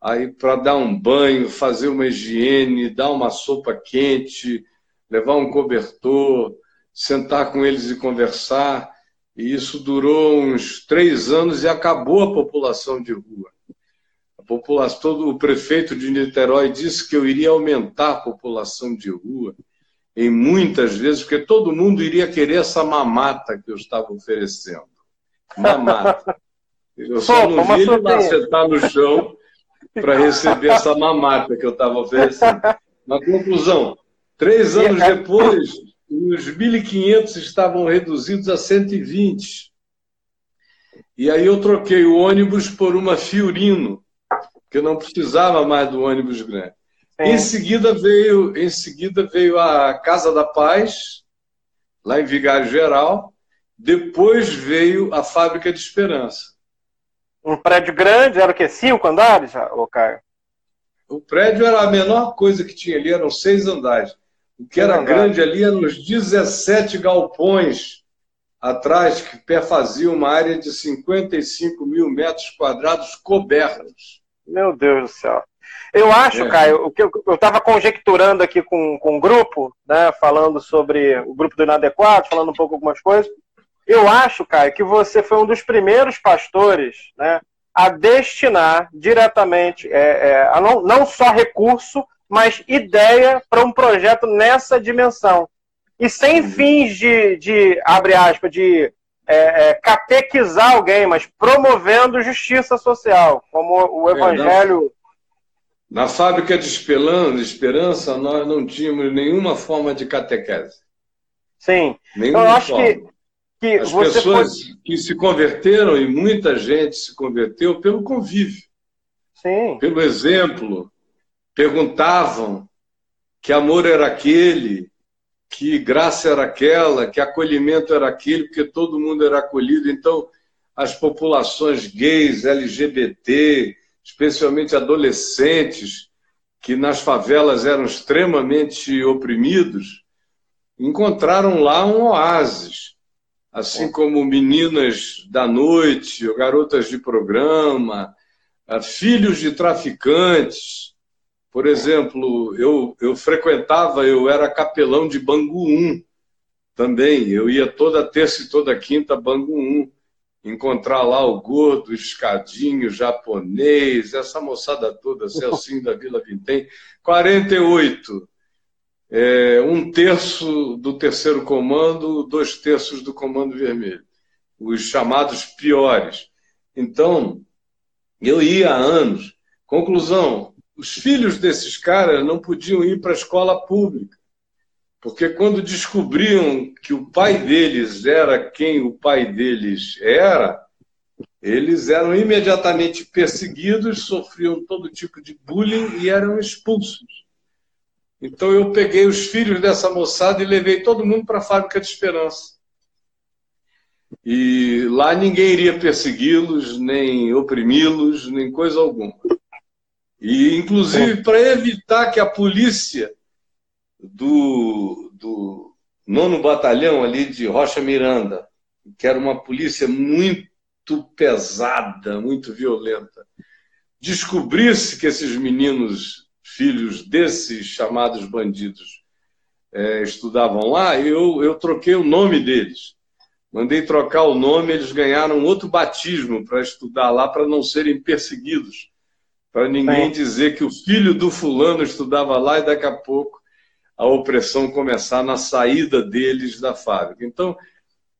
aí para dar um banho, fazer uma higiene, dar uma sopa quente, levar um cobertor, sentar com eles e conversar. E isso durou uns três anos e acabou a população de rua população, todo o prefeito de Niterói disse que eu iria aumentar a população de rua em muitas vezes, porque todo mundo iria querer essa mamata que eu estava oferecendo. Mamata. <laughs> Eu só não vi ele lá sentar no chão para receber essa mamata que eu estava oferecendo. Na conclusão, três anos <laughs> depois, os 1.500 estavam reduzidos a 120. E aí eu troquei o ônibus por uma Fiorino, porque não precisava mais do ônibus grande. É. Em seguida veio, em seguida veio a Casa da Paz, lá em Vigário Geral. Depois veio a Fábrica de Esperança. Um prédio grande, era o quê? Cinco andares, ô Caio? O prédio era a menor coisa que tinha ali, eram seis andares. O que era grande ali eram os 17 galpões atrás, que perfaziam uma área de 55 mil metros quadrados cobertos. Meu Deus do céu. Eu acho, é. Caio, o que eu estava conjecturando aqui com, com o grupo, né, falando sobre o grupo do inadequado, falando um pouco algumas coisas. Eu acho, Caio, que você foi um dos primeiros pastores né, a destinar diretamente, é, é, a não, não só recurso, mas ideia para um projeto nessa dimensão. E sem uhum. fins de, de abre aspas, de é, é, catequizar alguém, mas promovendo justiça social, como o Evangelho. na, na, fábrica de Esperança, nós não tínhamos nenhuma forma de catequese. Sim. Nenhuma então, eu acho forma. que, que As pessoas pode... que se converteram, e muita gente se converteu pelo convívio, Sim. pelo exemplo, perguntavam que amor era aquele, que graça era aquela, que acolhimento era aquele, porque todo mundo era acolhido. Então, as populações gays, LGBT, especialmente adolescentes, que nas favelas eram extremamente oprimidos, encontraram lá um oásis. Assim como meninas da noite, garotas de programa, filhos de traficantes, por exemplo, eu, eu frequentava, eu era capelão de Bangu 1 também. Eu ia toda terça e toda quinta Bangu 1 encontrar lá o gordo, escadinho, japonês, essa moçada toda, Celcinho <laughs> da Vila Vintém. 48. É, um terço do terceiro comando, dois terços do comando vermelho. Os chamados piores. Então, eu ia há anos. Conclusão, os filhos desses caras não podiam ir para a escola pública, porque quando descobriam que o pai deles era quem o pai deles era, eles eram imediatamente perseguidos, sofriam todo tipo de bullying e eram expulsos. Então eu peguei os filhos dessa moçada e levei todo mundo para a fábrica de esperança. E lá ninguém iria persegui-los, nem oprimi-los, nem coisa alguma. E, inclusive, para evitar que a polícia do, do nono batalhão ali de Rocha Miranda, que era uma polícia muito pesada, muito violenta, descobrisse que esses meninos, filhos desses chamados bandidos, é, estudavam lá, eu, eu troquei o nome deles. Mandei trocar o nome, eles ganharam outro batismo para estudar lá, para não serem perseguidos. Para ninguém dizer que o filho do fulano estudava lá e daqui a pouco a opressão começar na saída deles da fábrica. Então,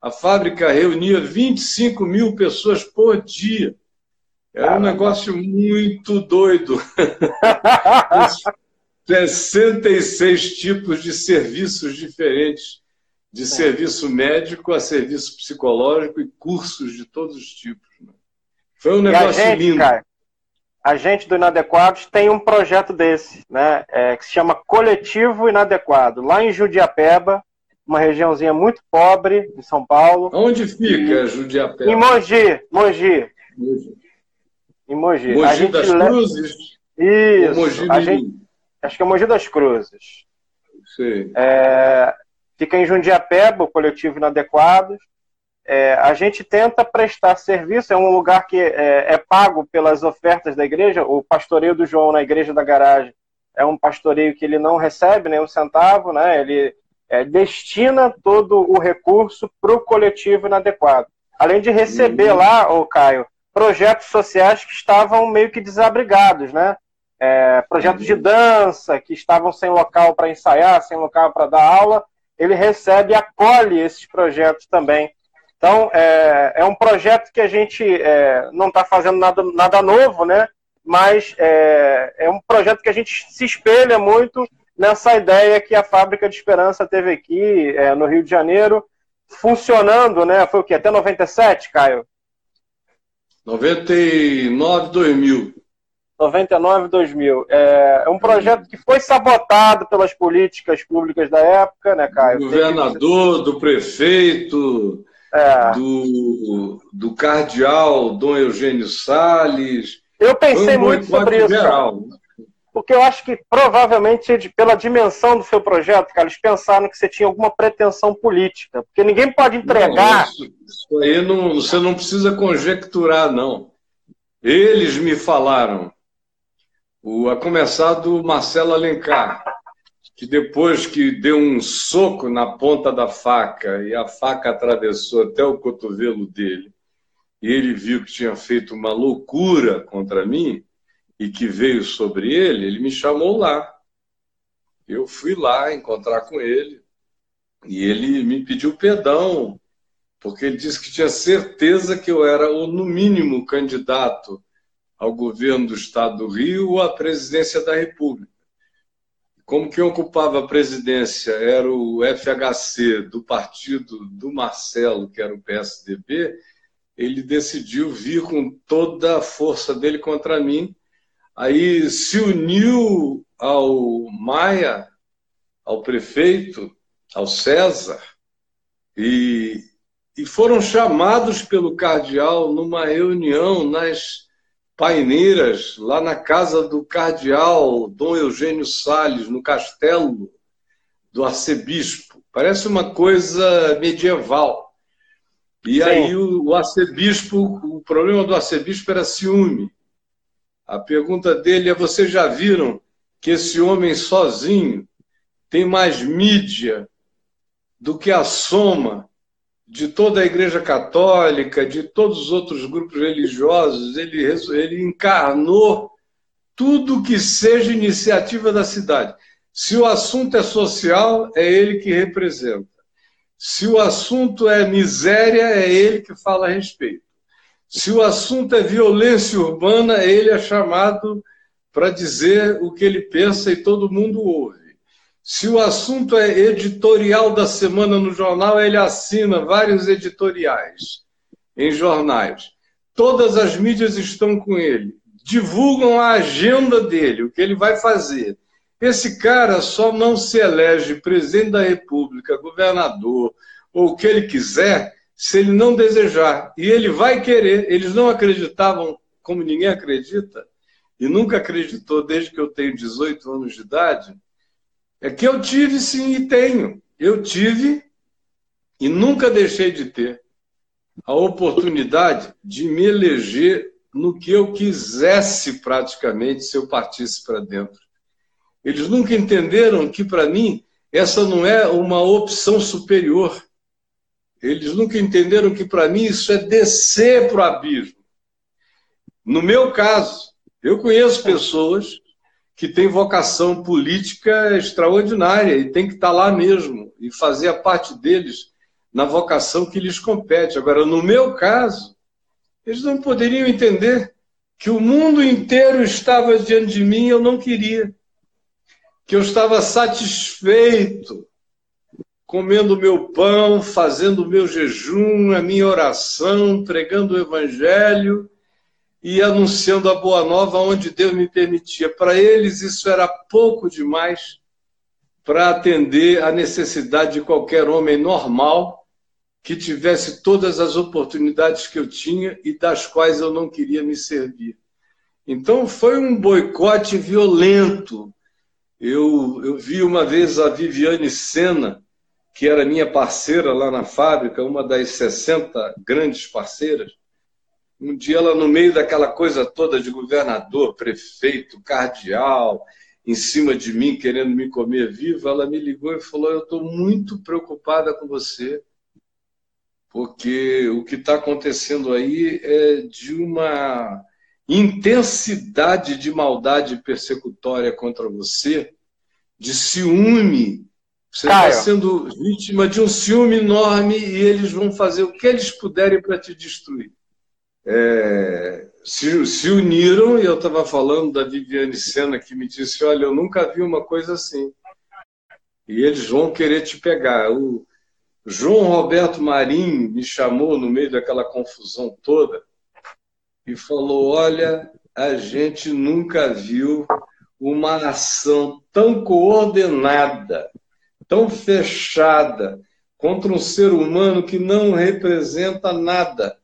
a fábrica reunia 25 mil pessoas por dia. Era um negócio muito doido. <laughs> 66 tipos de serviços diferentes, de serviço médico a serviço psicológico e cursos de todos os tipos. Né? Foi um negócio gente, lindo. Cara, a gente do Inadequados tem um projeto desse, né, é, que se chama Coletivo Inadequado, lá em Judiapeba, uma regiãozinha muito pobre em São Paulo. Onde fica Judiapeba? Em Mogi, Mogi. Mogi. Em Mogi. Mogi a gente das le... Cruzes? Isso. Mogi a gente... Acho que é Mogi das Cruzes. Sim. É... Fica em Jundiapeba, o coletivo Inadequados. É, a gente tenta prestar serviço, é um lugar que é, é, pago pelas ofertas da igreja. O pastoreio do João na igreja da garagem é um pastoreio que ele não recebe nenhum centavo, né? ele é, destina todo o recurso para o coletivo inadequado. Além de receber uhum. lá, ô Caio, projetos sociais que estavam meio que desabrigados, né? É, projetos de dança que estavam sem local para ensaiar, sem local para dar aula, ele recebe e acolhe esses projetos também. Então, é, é um projeto que a gente é, não está fazendo nada, nada novo, né? Mas é, é um projeto que a gente se espelha muito nessa ideia que a Fábrica de Esperança teve aqui é, no Rio de Janeiro, funcionando, né? Foi o quê? Até 97, Caio? 99, 2000. 99, 2000. É, é um projeto que foi sabotado pelas políticas públicas da época, né, Caio? Do governador, do prefeito, é. do, do cardeal Dom Eugênio Salles. Eu pensei muito sobre isso. Geral. Porque eu acho que provavelmente, pela dimensão do seu projeto, cara, eles pensaram que você tinha alguma pretensão política. Porque ninguém pode entregar. Não, isso, isso aí não, você não precisa conjecturar, não. Eles me falaram. O, a começar do Marcelo Alencar que depois que deu um soco na ponta da faca e a faca atravessou até o cotovelo dele, e ele viu que tinha feito uma loucura contra mim e que veio sobre ele, ele me chamou lá. Eu fui lá encontrar com ele e ele me pediu perdão, porque ele disse que tinha certeza que eu era, o no mínimo, candidato ao governo do Estado do Rio ou à presidência da República como quem ocupava a presidência era o FHC do partido do Marcelo, que era o PSDB, ele decidiu vir com toda a força dele contra mim. Aí se uniu ao Maia, ao prefeito, ao César, e, e foram chamados pelo cardeal numa reunião nas paineiras lá na casa do cardeal Dom Eugênio Salles, no castelo do arcebispo. Parece uma coisa medieval. E Sim. aí o, o arcebispo, o problema do arcebispo era ciúme. A pergunta dele é: vocês já viram que esse homem sozinho tem mais mídia do que a soma de toda a Igreja Católica, de todos os outros grupos religiosos, ele, ele encarnou tudo que seja iniciativa da cidade. Se o assunto é social, é ele que representa. Se o assunto é miséria, é ele que fala a respeito. Se o assunto é violência urbana, ele é chamado para dizer o que ele pensa e todo mundo ouve. Se o assunto é editorial da semana no jornal, ele assina vários editoriais em jornais. Todas as mídias estão com ele, divulgam a agenda dele, o que ele vai fazer. Esse cara só não se elege presidente da República, governador, ou o que ele quiser, se ele não desejar. E ele vai querer. Eles não acreditavam, como ninguém acredita, e nunca acreditou desde que eu tenho 18 anos de idade é que eu tive sim e tenho. Eu tive e nunca deixei de ter a oportunidade de me eleger no que eu quisesse praticamente se eu partisse para dentro. Eles nunca entenderam que para mim essa não é uma opção superior. Eles nunca entenderam que, para mim, isso é descer para o abismo. No meu caso, eu conheço pessoas que têm vocação política extraordinária e tem que estar lá mesmo e fazer a parte deles na vocação que lhes compete. Agora, no meu caso, eles não poderiam entender que o mundo inteiro estava diante de mim e eu não queria. Que eu estava satisfeito comendo meu pão, fazendo o meu jejum, a minha oração, pregando o evangelho e anunciando a boa nova onde Deus me permitia. Para eles isso era pouco demais para atender a necessidade de qualquer homem normal que tivesse todas as oportunidades que eu tinha e das quais eu não queria me servir. Então foi um boicote violento. Eu, eu vi uma vez a Viviane Sena, que era minha parceira lá na fábrica, uma das 60 grandes parceiras. Um dia ela, no meio daquela coisa toda de governador, prefeito, cardeal, em cima de mim, querendo me comer vivo, ela me ligou e falou: Eu estou muito preocupada com você, porque o que está acontecendo aí é de uma intensidade de maldade persecutória contra você, de ciúme você está sendo vítima de um ciúme enorme e eles vão fazer o que eles puderem para te destruir. É, se, se, uniram, e eu estava falando da Viviane Sena, que me disse: Olha, eu nunca vi uma coisa assim. E eles vão querer te pegar. O João Roberto Marim me chamou no meio daquela confusão toda e falou: Olha, a gente nunca viu uma ação tão coordenada tão fechada contra um ser humano que não representa nada,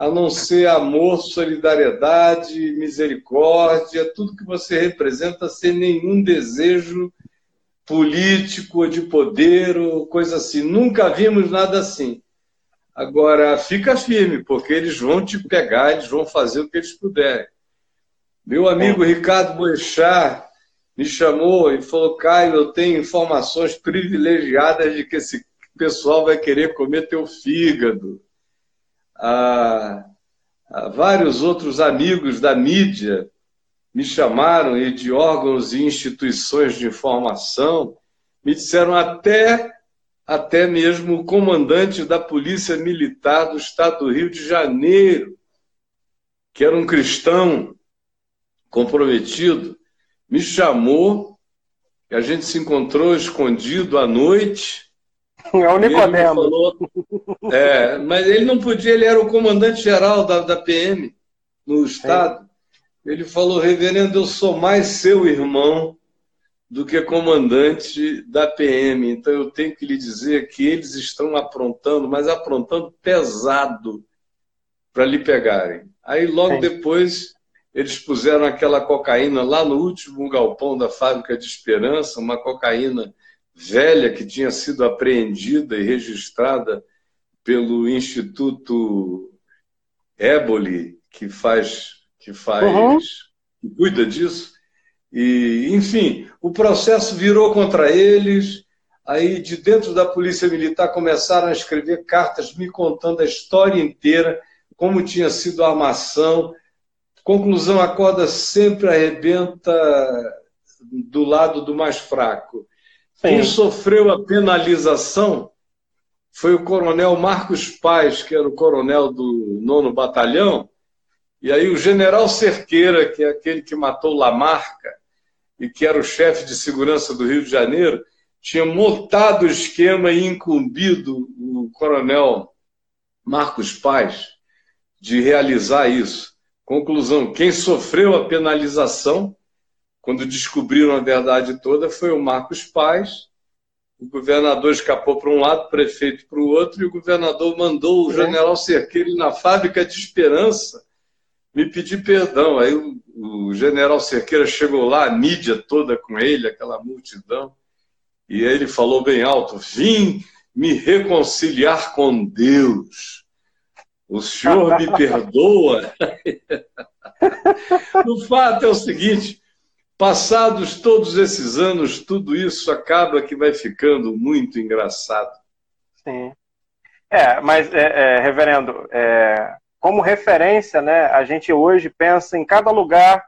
a não ser amor, solidariedade, misericórdia, tudo que você representa sem nenhum desejo político ou de poder ou coisa assim. Nunca vimos nada assim. Agora, fica firme, porque eles vão te pegar, eles vão fazer o que eles puderem. Meu amigo Ricardo Boechat me chamou e falou: Caio, eu tenho informações privilegiadas de que esse pessoal vai querer comer teu fígado. Ah, ah, vários outros amigos da mídia me chamaram e de órgãos e instituições de informação me disseram até até mesmo o comandante da Polícia Militar do Estado do Rio de Janeiro, que era um cristão comprometido, me chamou, e a gente se encontrou escondido à noite. <laughs> É o Nicodemo. Falou, é, mas ele não podia, ele era o comandante geral da, da PM no Estado. Ele falou, reverendo, eu sou mais seu irmão do que comandante da PM. Então eu tenho que lhe dizer que eles estão aprontando, mas aprontando pesado para lhe pegarem. Aí logo Sim. depois eles puseram aquela cocaína lá no último galpão da fábrica de Esperança, uma cocaína velha que tinha sido apreendida e registrada pelo Instituto Éboli, que faz, que faz, uhum. que cuida disso. E, enfim, o processo virou contra eles. Aí, de dentro da polícia militar, começaram a escrever cartas me contando a história inteira, como tinha sido a armação, Conclusão: a corda sempre arrebenta do lado do mais fraco. Quem sofreu a penalização foi o coronel Marcos Paz, que era o coronel do nono batalhão, e aí o general Cerqueira, que é aquele que matou Lamarca e que era o chefe de segurança do Rio de Janeiro, tinha montado o esquema e incumbido o coronel Marcos Paz de realizar isso. Conclusão: quem sofreu a penalização, quando descobriram a verdade toda, foi o Marcos Paz. O governador escapou para um lado, o prefeito para o outro, e o governador mandou o general Cerqueira ir na fábrica de Esperança me pedir perdão. Aí o, o general Cerqueira chegou lá, a mídia toda com ele, aquela multidão, e aí ele falou bem alto: Vim me reconciliar com Deus. O senhor me <laughs> perdoa? <laughs> o fato é o seguinte: passados todos esses anos, tudo isso acaba que vai ficando muito engraçado. Sim. É, mas, é, é, reverendo, é, como referência, né, a gente hoje pensa em cada lugar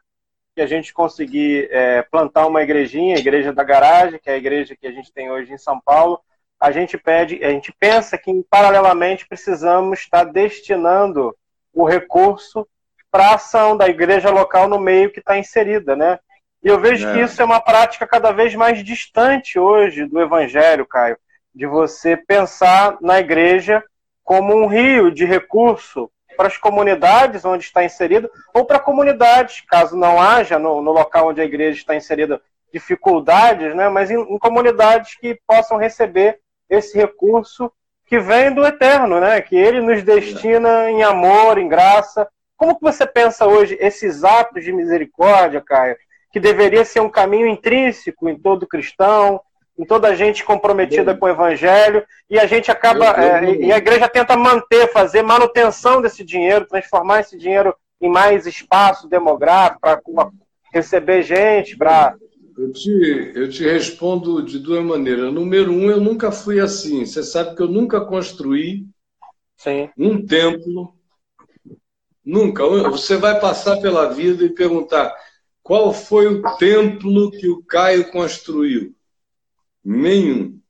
que a gente conseguir é, plantar uma igrejinha, a igreja da garagem, que é a igreja que a gente tem hoje em São Paulo, a gente pede, a gente pensa que paralelamente precisamos estar destinando o recurso para a ação da igreja local no meio que está inserida, né? E eu vejo é. que isso é uma prática cada vez mais distante hoje do evangelho, Caio, de você pensar na igreja como um rio de recurso para as comunidades onde está inserido, ou para comunidades, caso não haja no, no, local onde a igreja está inserida dificuldades, né, mas em, em, comunidades que possam receber esse recurso que vem do eterno, né, que ele nos destina em amor, em graça. Como que você pensa hoje esses atos de misericórdia, Caio, que deveria ser um caminho intrínseco em todo cristão, em toda gente comprometida com o evangelho, e a gente acaba, é, e a igreja tenta manter, fazer manutenção desse dinheiro, transformar esse dinheiro em mais espaço demográfico, para receber gente, para. Eu te, eu te respondo de duas maneiras. Número um, eu nunca fui assim. Você sabe que eu nunca construí Sim. um templo. Nunca. Você vai passar pela vida e perguntar qual foi o templo que o Caio construiu nenhum.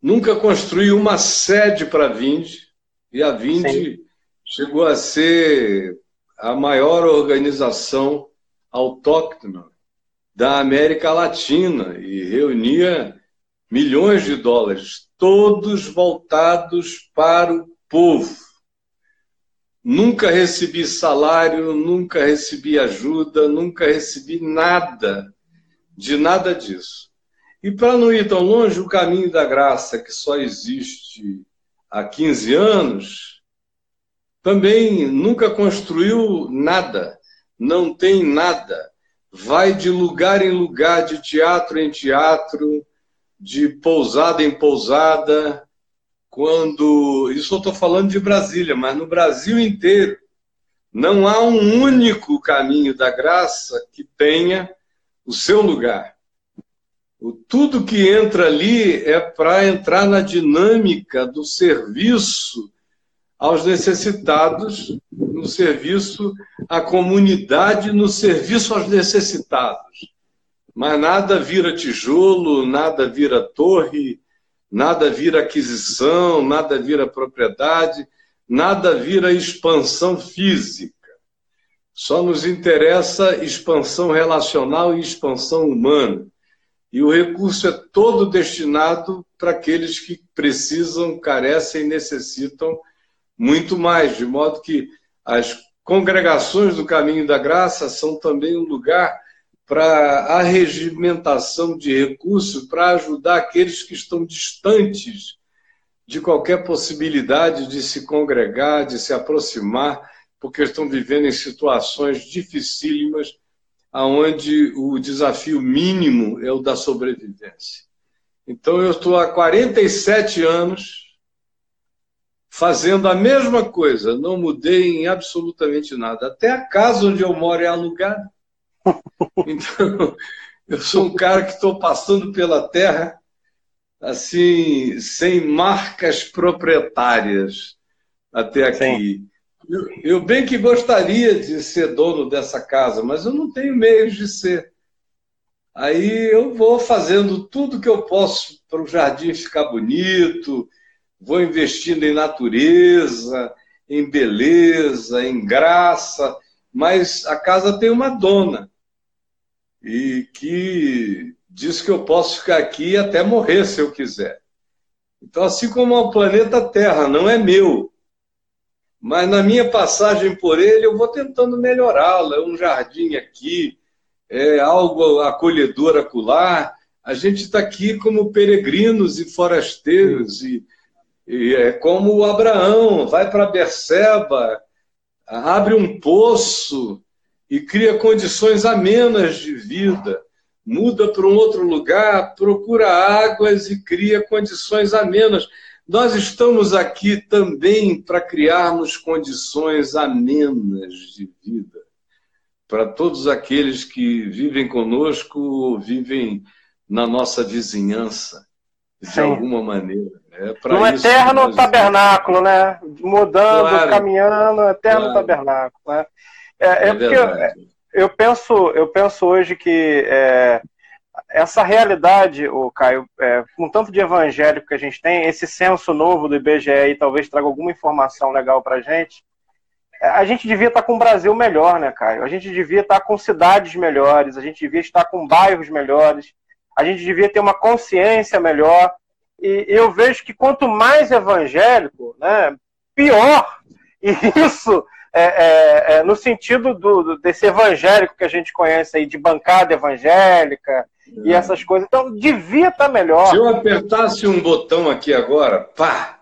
Nunca construiu uma sede para a Vinde, e a Vinde chegou a ser a maior organização autóctona da América Latina e reunia milhões de dólares, todos voltados para o povo. Nunca recebi salário, nunca recebi ajuda, nunca recebi nada de nada disso. E para não ir tão longe, o caminho da graça, que só existe há 15 anos, também nunca construiu nada, não tem nada. Vai de lugar em lugar, de teatro em teatro, de pousada em pousada. Quando. Isso eu estou falando de Brasília, mas no Brasil inteiro. Não há um único caminho da graça que tenha o seu lugar tudo que entra ali é para entrar na dinâmica do serviço aos necessitados, no serviço à comunidade, no serviço aos necessitados. Mas nada vira tijolo, nada vira torre, nada vira aquisição, nada vira propriedade, nada vira expansão física. Só nos interessa expansão relacional e expansão humana e o recurso é todo destinado para aqueles que precisam, carecem, necessitam muito mais, de modo que as congregações do Caminho da Graça são também um lugar para a regimentação de recursos para ajudar aqueles que estão distantes de qualquer possibilidade de se congregar, de se aproximar, porque estão vivendo em situações dificílimas aonde o desafio mínimo é o da sobrevivência. Então eu estou há 47 anos fazendo a mesma coisa, não mudei em absolutamente nada. Até a casa onde eu moro é alugada. <laughs> Então, eu sou um cara que estou passando pela terra assim, sem marcas proprietárias até aqui. Eu, eu, bem que gostaria de ser dono dessa casa, mas eu não tenho meios de ser. Aí eu vou fazendo tudo que eu posso para o jardim ficar bonito, vou investindo em natureza, em beleza, em graça, mas a casa tem uma dona e que diz que eu posso ficar aqui até morrer se eu quiser. Então, assim como o planeta Terra não é meu, mas na minha passagem por ele eu vou tentando melhorá-lo. É um jardim aqui, é algo acolhedor acolá. A gente está aqui como peregrinos e forasteiros, e, e é como o Abraão, vai para Berseba, abre um poço e cria condições amenas de vida. Muda para um outro lugar, procura águas e cria condições amenas. Nós estamos aqui também para criarmos condições amenas de vida, para todos aqueles que vivem conosco ou vivem na nossa vizinhança, de Sim. alguma maneira. É no eterno tabernáculo, né? Mudando, claro. caminhando, eterno claro. tabernáculo. Né? É, é, é porque eu, eu, penso, eu penso hoje que é, essa realidade, o Caio, é, com tanto de evangélico que a gente tem, esse censo novo do IBGE aí talvez traga alguma informação legal para a gente. É, a gente devia estar com um Brasil melhor, né, Caio? A gente devia estar com cidades melhores, a gente devia estar com bairros melhores, a gente devia ter uma consciência melhor. E eu vejo que quanto mais evangélico, né, pior. <laughs> E isso é, é, é, no sentido do, desse evangélico que a gente conhece aí, de bancada evangélica e é. essas coisas. Então, devia estar melhor. Se eu apertasse um botão aqui agora, pá!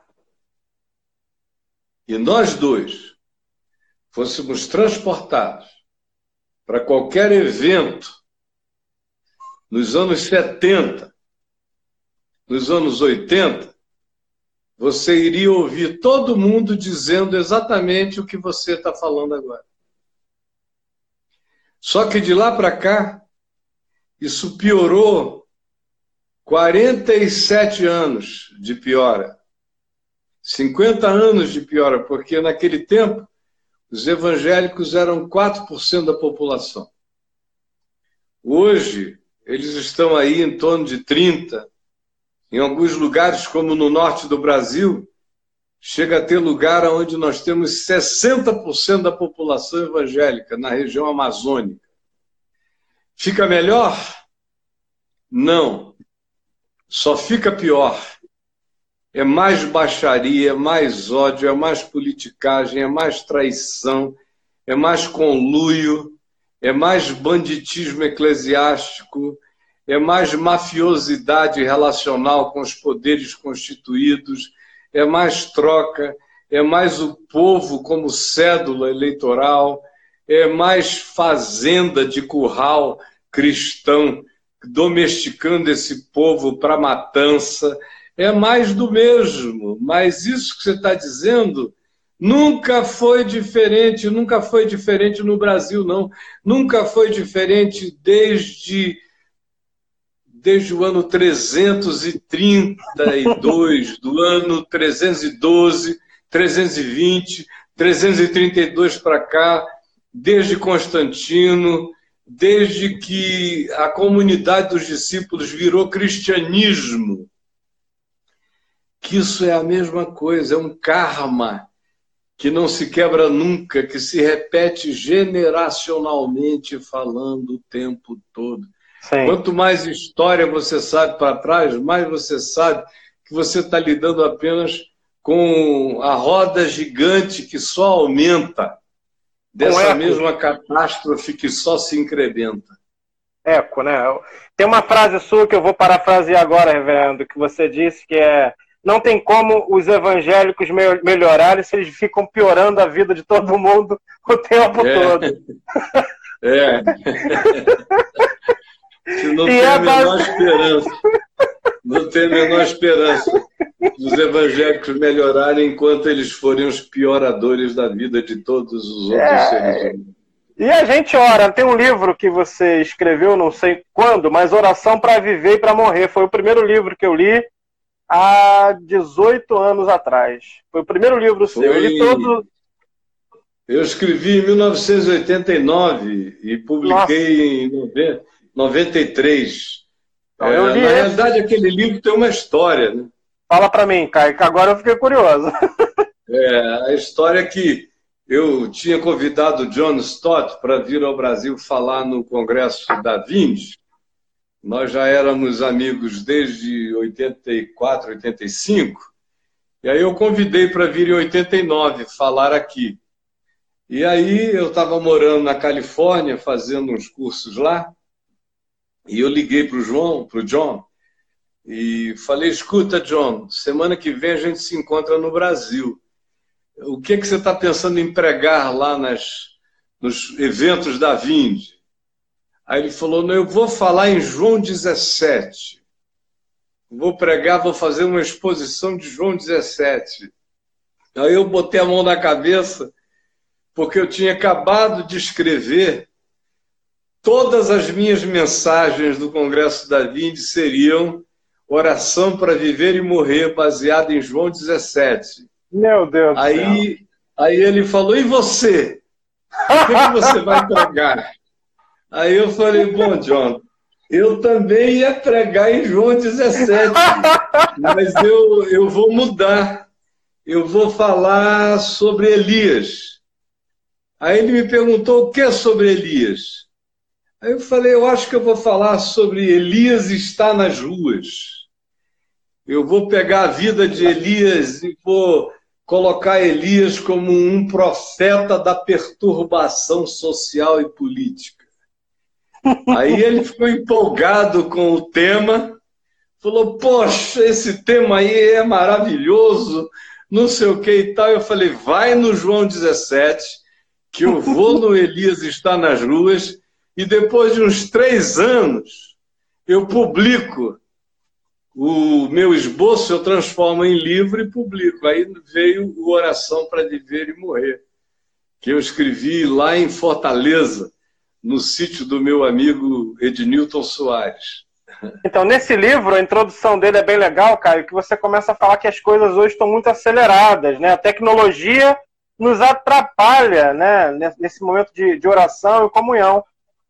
E nós dois fôssemos transportados para qualquer evento nos anos 70, nos anos 80, você iria ouvir todo mundo dizendo exatamente o que você está falando agora. Só que de lá para cá, isso piorou 47 anos de piora. 50 anos de piora, porque naquele tempo os evangélicos eram 4% da população. Hoje, eles estão aí em torno de 30, em alguns lugares, como no norte do Brasil, chega a ter lugar onde nós temos 60% da população evangélica, na região amazônica. Fica melhor? Não. Só fica pior. É mais baixaria, é mais ódio, é mais politicagem, é mais traição, é mais conluio, é mais banditismo eclesiástico, é mais mafiosidade relacional com os poderes constituídos, é mais troca, é mais o povo como cédula eleitoral, é mais fazenda de curral cristão, domesticando esse povo para matança, é mais do mesmo. Mas isso que você está dizendo nunca foi diferente, nunca foi diferente no Brasil, não. Nunca foi diferente desde desde o ano 332, do ano 312, 320, 332 para cá, desde Constantino, desde que a comunidade dos discípulos virou cristianismo. Que isso é a mesma coisa, é um karma que não se quebra nunca, que se repete generacionalmente falando o tempo todo. Sim. Quanto mais história você sabe para trás, mais você sabe que você está lidando apenas com a roda gigante que só aumenta dessa mesma catástrofe que só se incrementa. Eco, né? Tem uma frase sua que eu vou parafrasear agora, reverendo, que você disse que é não tem como os evangélicos melhorarem se eles ficam piorando a vida de todo mundo o tempo é. todo. <laughs> É. <laughs> Se não e tem é a menor esperança. Não tem a menor esperança dos evangélicos melhorarem enquanto eles forem os pioradores da vida de todos os outros é... seres humanos. E a gente ora. Tem um livro que você escreveu, não sei quando, mas Oração para Viver e para Morrer. Foi o primeiro livro que eu li há 18 anos atrás. Foi o primeiro livro seu. Foi... Ele todo... Eu escrevi em 1989 e publiquei Nossa. em 90. 93. Então, é, na esse. realidade, aquele livro tem uma história. Né? Fala para mim, Caio, que agora eu fiquei curioso. <laughs> é, a história é que eu tinha convidado o John Stott para vir ao Brasil falar no Congresso da Vindes. Nós já éramos amigos desde 84, 85. E aí eu convidei para vir em 89 falar aqui. E aí eu estava morando na Califórnia, fazendo uns cursos lá. E eu liguei para o João, para o John, e falei: escuta, John, semana que vem a gente se encontra no Brasil. O que, é que você está pensando em pregar lá nas, nos eventos da Vinde? Aí ele falou: não, eu vou falar em João 17. Vou pregar, vou fazer uma exposição de João 17. Aí eu botei a mão na cabeça, porque eu tinha acabado de escrever todas as minhas mensagens do Congresso da Vinde seriam oração para viver e morrer, baseada em João 17. Meu Deus aí, aí ele falou: e você? O que, que você vai pregar? Aí eu falei: bom, John, eu também ia pregar em João 17, mas eu, eu vou mudar. Eu vou falar sobre Elias. Aí ele me perguntou o que é sobre Elias. Aí eu falei, eu acho que eu vou falar sobre Elias está nas ruas. Eu vou pegar a vida de Elias e vou colocar Elias como um profeta da perturbação social e política. Aí ele ficou empolgado com o tema, falou: Poxa, esse tema aí é maravilhoso, não sei o que e tal. Eu falei: Vai no João 17, que eu vou no Elias está nas ruas, e depois de uns três anos, eu publico o meu esboço, eu transformo em livro e publico. Aí veio o Oração para Viver e Morrer, que eu escrevi lá em Fortaleza no sítio do meu amigo Ednilton Soares. Então, nesse livro, a introdução dele é bem legal, Caio, que você começa a falar que as coisas hoje estão muito aceleradas, né? A tecnologia nos atrapalha, né? Nesse momento de, de oração e comunhão.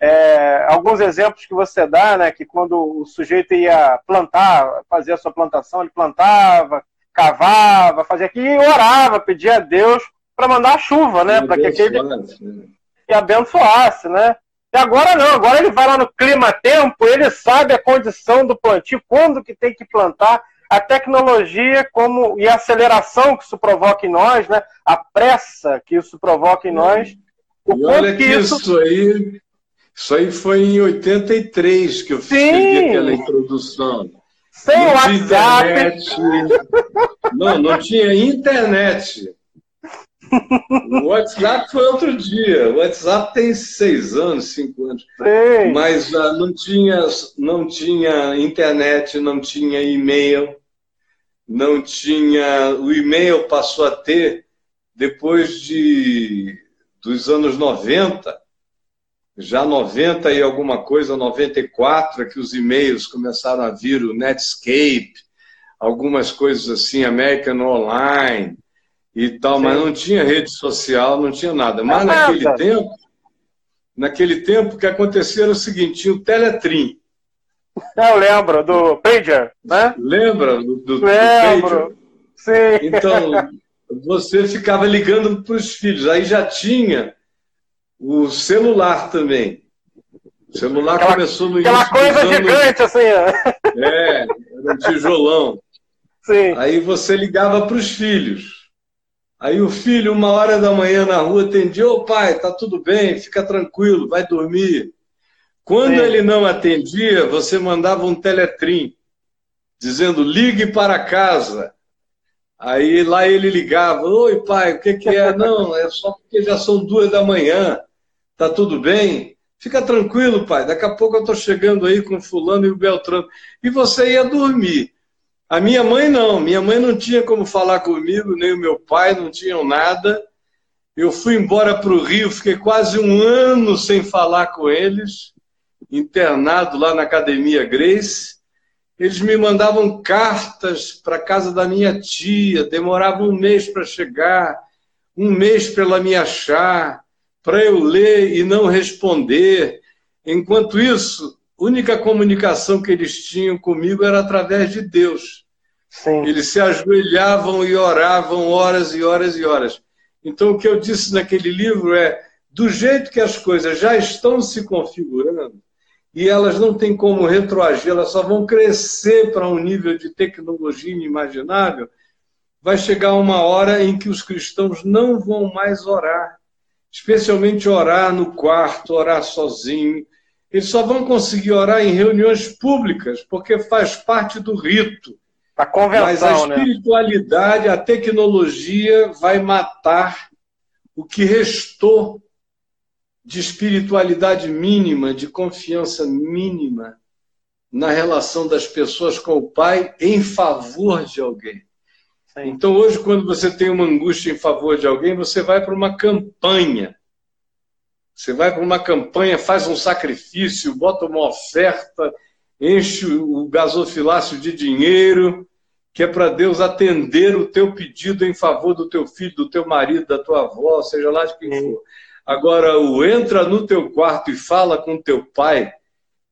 É, alguns exemplos que você dá, né? Que quando o sujeito ia plantar, fazer a sua plantação, ele plantava, cavava, fazia aquilo e orava, pedia a Deus para mandar chuva, né? Para que aquele né? que abençoasse, né? E agora não, agora ele vai lá no clima-tempo, ele sabe a condição do plantio, quando que tem que plantar, a tecnologia como e a aceleração que isso provoca em nós, né? A pressa que isso provoca em nós. O e olha que isso... isso aí, isso aí foi em 83 que eu escrevi aquela introdução. Sem não WhatsApp. Internet, não, não tinha internet. O WhatsApp foi outro dia. O WhatsApp tem seis anos, cinco anos. Sim. Mas uh, não, tinha, não tinha internet, não tinha e-mail, não tinha. O e-mail passou a ter depois de dos anos 90, já 90 e alguma coisa, 94, é que os e-mails começaram a vir, o Netscape, algumas coisas assim, American Online e tal, Sim. mas não tinha rede social, não tinha nada. Mas naquele tempo, naquele tempo, o que acontecia era o seguinte, tinha o Teletrim. Eu lembro do Pager, né? Lembra do, do, lembro. Do Sim. Então, você ficava ligando para os filhos. Aí já tinha o celular também. O celular aquela, começou no início. Aquela coisa gigante, assim. É, era um tijolão. Sim. Aí você ligava para os filhos. Aí o filho, uma hora da manhã na rua, atendia: Ô pai, tá tudo bem, fica tranquilo, vai dormir. Quando Sim. ele não atendia, você mandava um teletrim, dizendo: ligue para casa. Aí lá ele ligava: Oi pai, o que, que é? <laughs> Não, é só porque já são duas da manhã, tá tudo bem? Fica tranquilo, pai, daqui a pouco eu estou chegando aí com fulano e o Beltrano. E você ia dormir. A minha mãe não, minha mãe não tinha como falar comigo, nem o meu pai, não tinham nada. Eu fui embora para o Rio, fiquei quase um ano sem falar com eles, internado lá na Academia Grace. Eles me mandavam cartas para casa da minha tia, demorava um mês para chegar, um mês para ela me achar, para eu ler e não responder. Enquanto isso, a única comunicação que eles tinham comigo era através de Deus. Sim. Eles se ajoelhavam e oravam horas e horas e horas. Então, o que eu disse naquele livro é: do jeito que as coisas já estão se configurando, e elas não têm como retroagir, elas só vão crescer para um nível de tecnologia inimaginável, vai chegar uma hora em que os cristãos não vão mais orar, especialmente orar no quarto, orar sozinho. Eles só vão conseguir orar em reuniões públicas, porque faz parte do rito. A convenção, Mas a né? espiritualidade, né? a tecnologia vai matar o que restou de espiritualidade mínima, de confiança mínima na relação das pessoas com o Pai em favor de alguém. Sim. Então, hoje, quando você tem uma angústia em favor de alguém, você vai para uma campanha. Você vai para uma campanha, faz um sacrifício, bota uma oferta, enche o gasofilácio de dinheiro, que é para Deus atender o teu pedido em favor do teu filho, do teu marido, da tua avó, seja lá de quem for. Agora, o entra no teu quarto e fala com teu pai,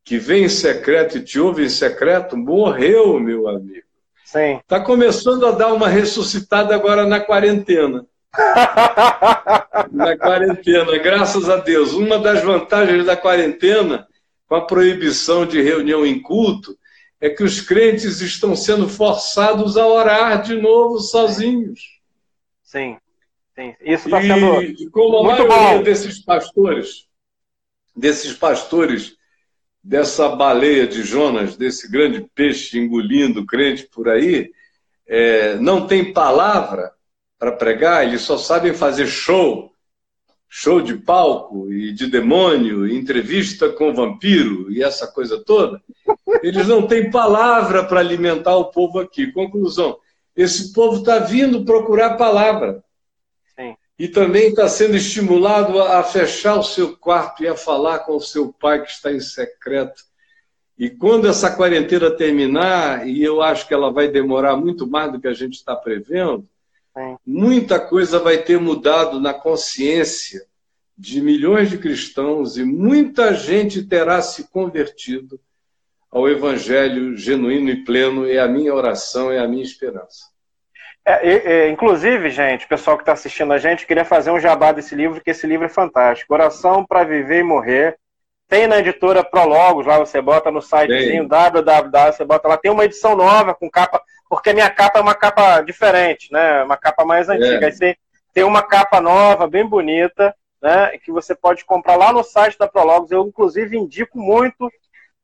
que vem em secreto e te ouve em secreto, morreu, meu amigo. Sim. Está começando a dar uma ressuscitada agora na quarentena. <laughs> na quarentena, graças a Deus. Uma das vantagens da quarentena, com a proibição de reunião em culto, é que os crentes estão sendo forçados a orar de novo sozinhos. Sim, sim. Isso está sendo e, como a maioria bom. desses pastores, desses pastores dessa baleia de Jonas, desse grande peixe engolindo crente por aí, é, não tem palavra para pregar, eles só sabem fazer show, show de palco e de demônio, entrevista com vampiro e essa coisa toda. Eles não têm palavra para alimentar o povo aqui. Conclusão: esse povo está vindo procurar palavra. E também está sendo estimulado a fechar o seu quarto e a falar com o seu pai que está em secreto. E quando essa quarentena terminar, e eu acho que ela vai demorar muito mais do que a gente está prevendo, Sim. muita coisa vai ter mudado na consciência de milhões de cristãos e muita gente terá se convertido ao evangelho genuíno e pleno. É a minha oração, é a minha esperança. É, e, inclusive, gente, o pessoal que está assistindo a gente, queria fazer um jabá desse livro, que esse livro é fantástico. Oração para Viver e Morrer. Tem na editora Prologos, lá você bota no sitezinho www, você bota lá. Tem uma edição nova com capa, porque a minha capa é uma capa diferente, né? Uma capa mais antiga. É. Aí você tem uma capa nova, bem bonita, né? Que você pode comprar lá no site da Prologos. Eu, inclusive, indico muito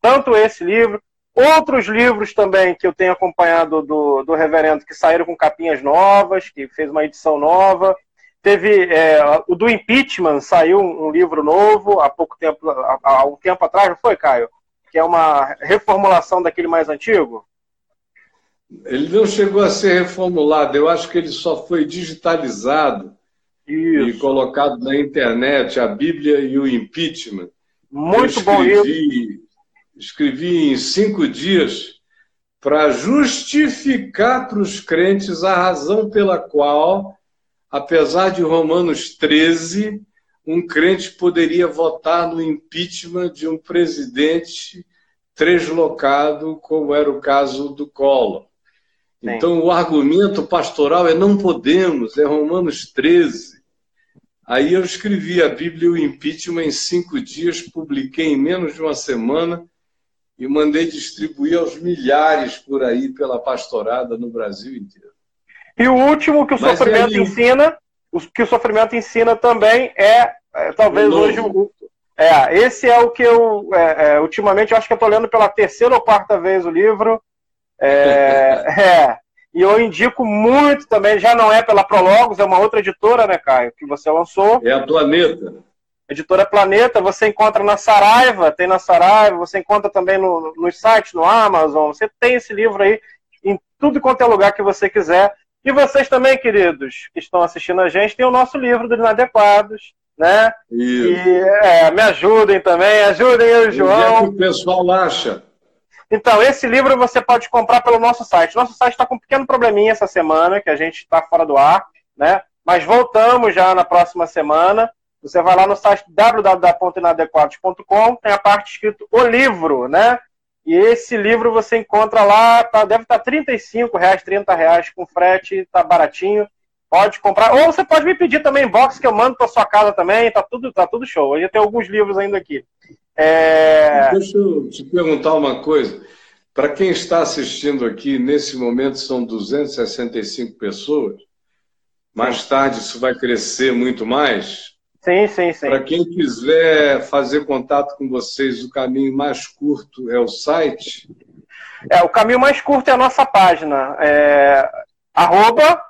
tanto esse livro, outros livros também que eu tenho acompanhado do, do reverendo que saíram com capinhas novas, que fez uma edição nova. Teve é, o do impeachment, saiu um, livro novo há pouco tempo, há, há um tempo atrás, não foi, Caio? Que é uma reformulação daquele mais antigo. Ele não chegou a ser reformulado, eu acho que ele só foi digitalizado e Isso. colocado na internet, a Bíblia e o impeachment. Muito eu bom livro. Escrevi, em cinco dias para justificar para os crentes a razão pela qual, apesar de Romanos 13, um crente poderia votar no impeachment de um presidente translocado, como era o caso do Collor. Então, o argumento pastoral é não podemos, é Romanos 13. Aí eu escrevi a Bíblia e o impeachment em cinco dias, publiquei em menos de uma semana e mandei distribuir aos milhares por aí pela pastorada no Brasil inteiro. E o último que o Mas sofrimento aí- ensina, o que o sofrimento ensina também é, é, talvez O hoje o- é, esse é o que eu é, é, ultimamente eu acho que eu estou lendo pela terceira ou quarta vez o livro. É, <laughs> é, e eu indico muito também, já não é pela Prologos, é uma outra editora, né, Caio, que você lançou. É a planeta. Editora Planeta, você encontra na Saraiva, tem na Saraiva, você encontra também no, nos sites, no Amazon, você tem esse livro aí em tudo quanto é lugar que você quiser. E vocês também, queridos, que estão assistindo a gente, tem o nosso livro dos Inadequados, né? Isso. E é, me ajudem também, ajudem eu e o Onde é que João. o pessoal acha? Então, esse livro você pode comprar pelo nosso site. Nosso site está com um pequeno probleminha essa semana, que a gente está fora do ar, né? Mas voltamos já na próxima semana. Você vai lá no site www.inadequados.com, tem a parte escrito o livro, né? E esse livro você encontra lá, tá, deve estar 35 reais, 30 reais com frete, tá baratinho. Pode comprar. Ou você pode me pedir também box que eu mando para sua casa também, tá tudo, tá tudo show. Hoje tem alguns livros ainda aqui. É... Deixa eu te perguntar uma coisa. Para quem está assistindo aqui, nesse momento são 265 pessoas. Mais tarde isso vai crescer muito mais. Sim, sim, sim. Para quem quiser fazer contato com vocês, o caminho mais curto é o site. É, o caminho mais curto é a nossa página. É, arroba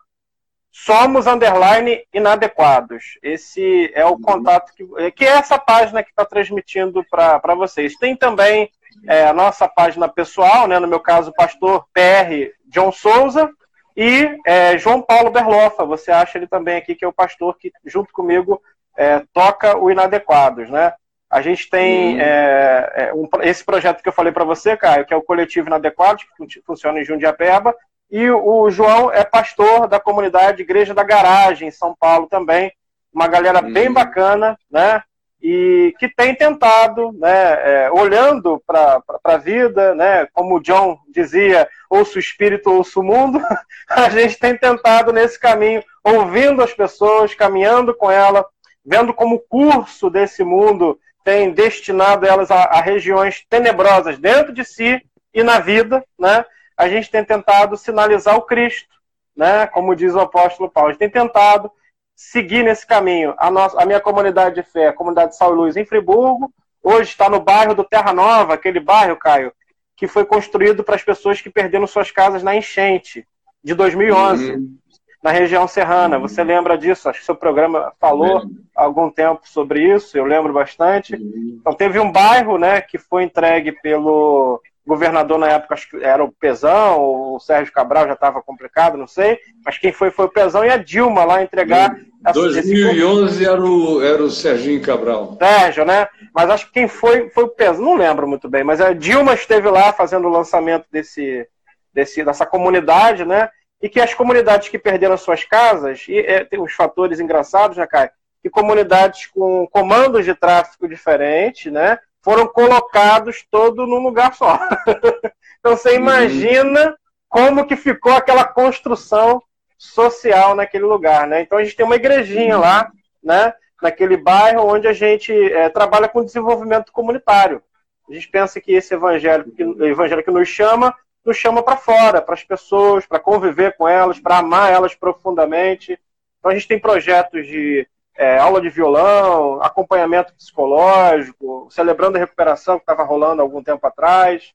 somos underline inadequados. Esse é o contato que, que é essa página que está transmitindo para vocês. Tem também é, a nossa página pessoal, né, no meu caso, pastor PR John Souza e é, João Paulo Berlofa. Você acha ele também aqui, que é o pastor que, junto comigo, é, toca o Inadequados, né? A gente tem uhum. é, um, esse projeto que eu falei para você, Caio, que é o Coletivo Inadequados, que funciona em Jundiapeba, e o João é pastor da comunidade Igreja da Garagem, em São Paulo também. Uma galera uhum. bem bacana, né? E que tem tentado, né, é, olhando para a vida, né, como o John dizia, ouço o espírito, ouço o mundo, <laughs> a gente tem tentado nesse caminho, ouvindo as pessoas, caminhando com ela, vendo como o curso desse mundo tem destinado elas a, a regiões tenebrosas dentro de si e na vida, né? A gente tem tentado sinalizar o Cristo, né? Como diz o apóstolo Paulo, a gente tem tentado seguir nesse caminho. A, nossa, a minha comunidade de fé, a comunidade de São Luís em Friburgo, hoje está no bairro do Terra Nova, aquele bairro, Caio, que foi construído para as pessoas que perderam suas casas na enchente de 2011. Uhum na região serrana. Você lembra disso? Acho que seu programa falou há algum tempo sobre isso, eu lembro bastante. Então teve um bairro né, que foi entregue pelo governador na época, acho que era o Pezão, o Sérgio Cabral já estava complicado, não sei, mas quem foi foi o Pezão e a Dilma lá entregar. Em 2011 era o, era o Serginho Cabral. Sérgio, né? Mas acho que quem foi foi o Pezão, não lembro muito bem, mas a Dilma esteve lá fazendo o lançamento desse, desse, dessa comunidade, né? E que as comunidades que perderam suas casas, e é, tem uns fatores engraçados, né, Caio? Que comunidades com comandos de tráfico diferentes, né, foram colocados todo num lugar só. <laughs> então você uhum. imagina uhum. como que ficou aquela construção social naquele lugar, né? Então a gente tem uma igrejinha uhum. lá, né, naquele bairro onde a gente é, trabalha com desenvolvimento comunitário. A gente pensa que esse evangelho, que, evangelho que nos chama nos chama para fora, para as pessoas, para conviver com elas, para amar elas profundamente. Então a gente tem projetos de é, aula de violão, acompanhamento psicológico, celebrando a recuperação que estava rolando algum tempo atrás.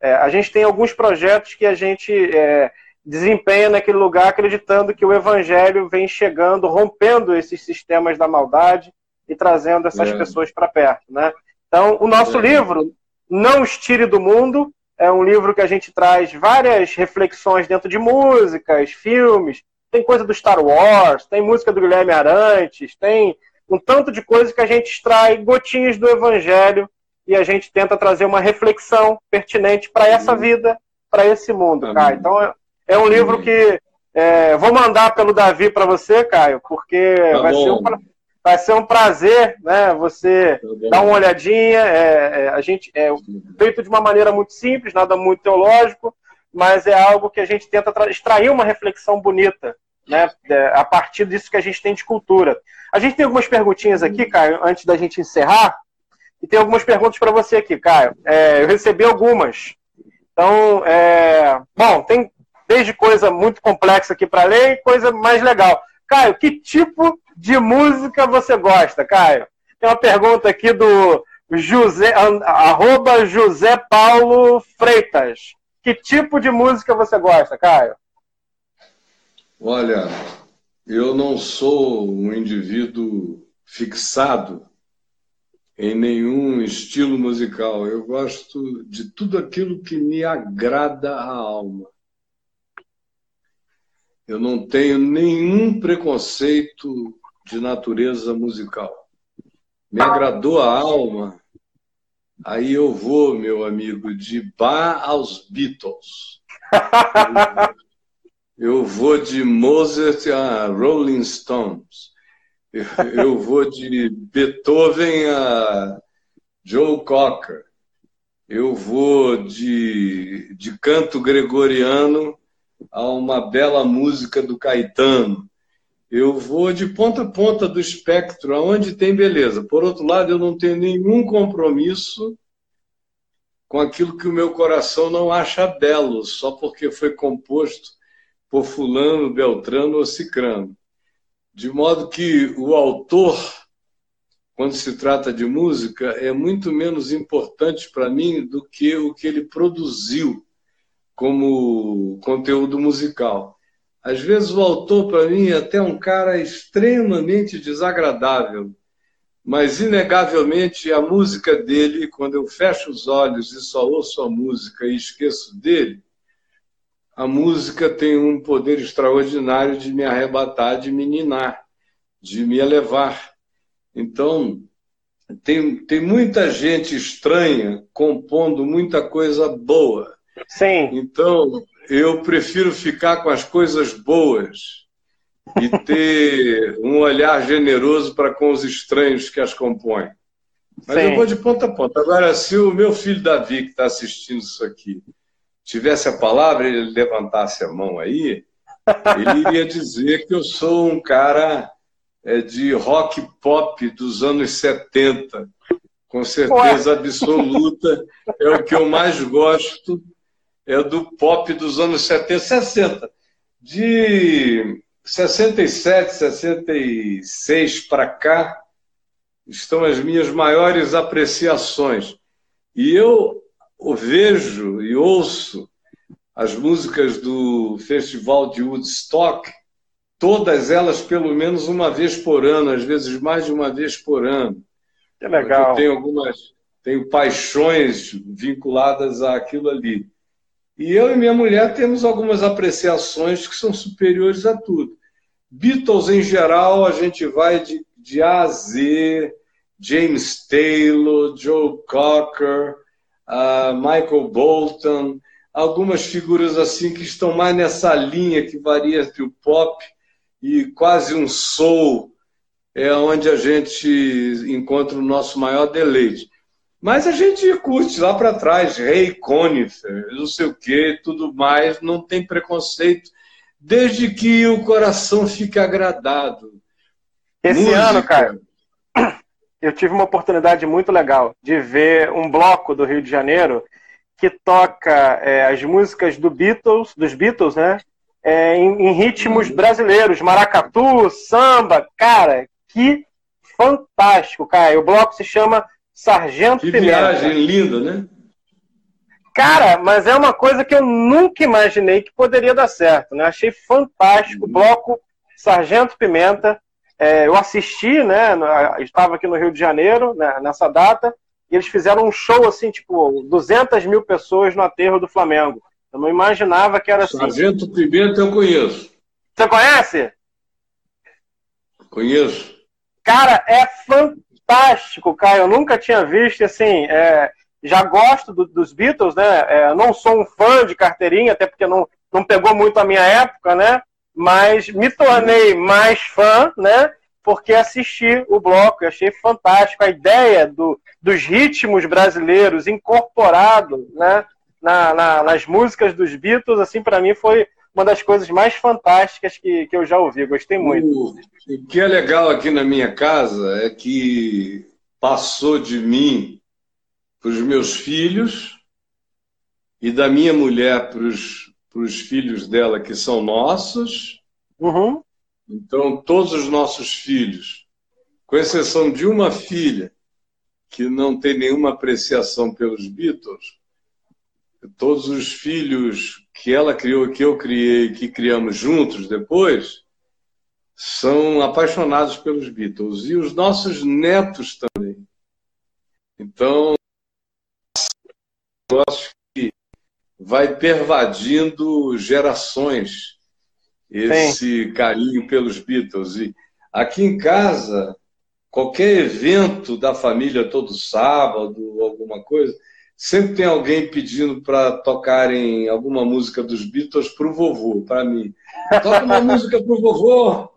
É, a gente tem alguns projetos que a gente é, desempenha naquele lugar acreditando que o evangelho vem chegando, rompendo esses sistemas da maldade e trazendo essas é. pessoas para perto. Né? Então, o nosso é. livro, Não Os Tire do Mundo, é um livro que a gente traz várias reflexões dentro de músicas, filmes. Tem coisa do Star Wars, tem música do Guilherme Arantes, tem um tanto de coisa que a gente extrai gotinhas do Evangelho e a gente tenta trazer uma reflexão pertinente para essa vida, para esse mundo, Caio. Então é, é um livro que é, vou mandar pelo Davi para você, Caio, porque tá vai ser um vai ser um prazer, né? Você dar uma olhadinha. É, é, a gente é feito de uma maneira muito simples, nada muito teológico, mas é algo que a gente tenta extrair uma reflexão bonita, né? É, a partir disso que a gente tem de cultura. A gente tem algumas perguntinhas aqui, Caio, antes da gente encerrar. E tem algumas perguntas para você aqui, Caio. É, eu recebi algumas. Então, é, bom, tem desde coisa muito complexa aqui para ler e coisa mais legal. Caio, que tipo de música você gosta, Caio? Tem uma pergunta aqui do José, arroba José Paulo Freitas. Que tipo de música você gosta, Caio? Olha, eu não sou um indivíduo fixado em nenhum estilo musical. Eu gosto de tudo aquilo que me agrada a alma. Eu não tenho nenhum preconceito de natureza musical. Me agradou a alma, aí eu vou, meu amigo, de Bar aos Beatles. Eu vou de Mozart a Rolling Stones. Eu vou de Beethoven a Joe Cocker. Eu vou de, de canto gregoriano a uma bela música do Caetano. Eu vou de ponta a ponta do espectro, aonde tem beleza. Por outro lado, eu não tenho nenhum compromisso com aquilo que o meu coração não acha belo, só porque foi composto por fulano, beltrano ou cicrano. De modo que o autor, quando se trata de música, é muito menos importante para mim do que o que ele produziu como conteúdo musical. Às vezes o autor, para mim, é até um cara extremamente desagradável, mas inegavelmente a música dele, quando eu fecho os olhos e só ouço a música e esqueço dele, a música tem um poder extraordinário de me arrebatar, de me ninar, de me elevar. Então, tem, tem muita gente estranha compondo muita coisa boa. Sim. Então, eu prefiro ficar com as coisas boas e ter <laughs> um olhar generoso para com os estranhos que as compõem. Mas Sim. eu vou de ponta a ponta. Agora, se o meu filho Davi, que está assistindo isso aqui, tivesse a palavra, ele levantasse a mão aí, ele iria dizer que eu sou um cara é, de rock pop dos anos 70. Com certeza absoluta. É o que eu mais gosto. É do pop dos anos 70, 60. De 67, 66 para cá, estão as minhas maiores apreciações. E eu vejo e ouço as músicas do Festival de Woodstock, todas elas pelo menos uma vez por ano, às vezes mais de uma vez por ano. Que legal. Eu tenho algumas, tenho paixões vinculadas àquilo ali. E eu e minha mulher temos algumas apreciações que são superiores a tudo. Beatles, em geral, a gente vai de, de A a Z, James Taylor, Joe Cocker, uh, Michael Bolton, algumas figuras assim que estão mais nessa linha que varia entre o pop e quase um soul, é onde a gente encontra o nosso maior deleite. Mas a gente curte lá para trás, Rei Conifer, não sei o que, tudo mais, não tem preconceito, desde que o coração fique agradado. Esse Música. ano, cara, eu tive uma oportunidade muito legal de ver um bloco do Rio de Janeiro que toca é, as músicas do Beatles, dos Beatles, né? É, em, em, ritmos brasileiros, maracatu, samba, cara, que fantástico, cara. O bloco se chama Sargento que Pimenta. viagem linda, né? Cara, mas é uma coisa que eu nunca imaginei que poderia dar certo, né? Achei fantástico, uhum. bloco Sargento Pimenta. É, eu assisti, né? Estava aqui no Rio de Janeiro né, nessa data e eles fizeram um show assim, tipo, 200 mil pessoas no aterro do Flamengo. Eu não imaginava que era assim. Sargento Pimenta eu conheço. Você conhece? Conheço. Cara, é fantástico, cara. Eu nunca tinha visto, assim, é, já gosto do, dos Beatles, né? É, não sou um fã de carteirinha, até porque não, não pegou muito a minha época, né? Mas me tornei mais fã, né? porque assisti o bloco e achei fantástico a ideia do, dos ritmos brasileiros incorporado né, na, na, nas músicas dos Beatles, assim, para mim foi uma das coisas mais fantásticas que, que eu já ouvi. Gostei muito. O, o que é legal aqui na minha casa é que passou de mim para os meus filhos e da minha mulher para os filhos dela, que são nossos. Uhum. Então, todos os nossos filhos, com exceção de uma filha que não tem nenhuma apreciação pelos Beatles, todos os filhos que ela criou, que eu criei, que criamos juntos depois, são apaixonados pelos Beatles. E os nossos netos também. Então, eu acho que vai pervadindo gerações esse Sim. carinho pelos Beatles. E aqui em casa, qualquer evento da família todo sábado, alguma coisa, sempre tem alguém pedindo para tocarem alguma música dos Beatles para o vovô, para mim. Toca uma música para o vovô,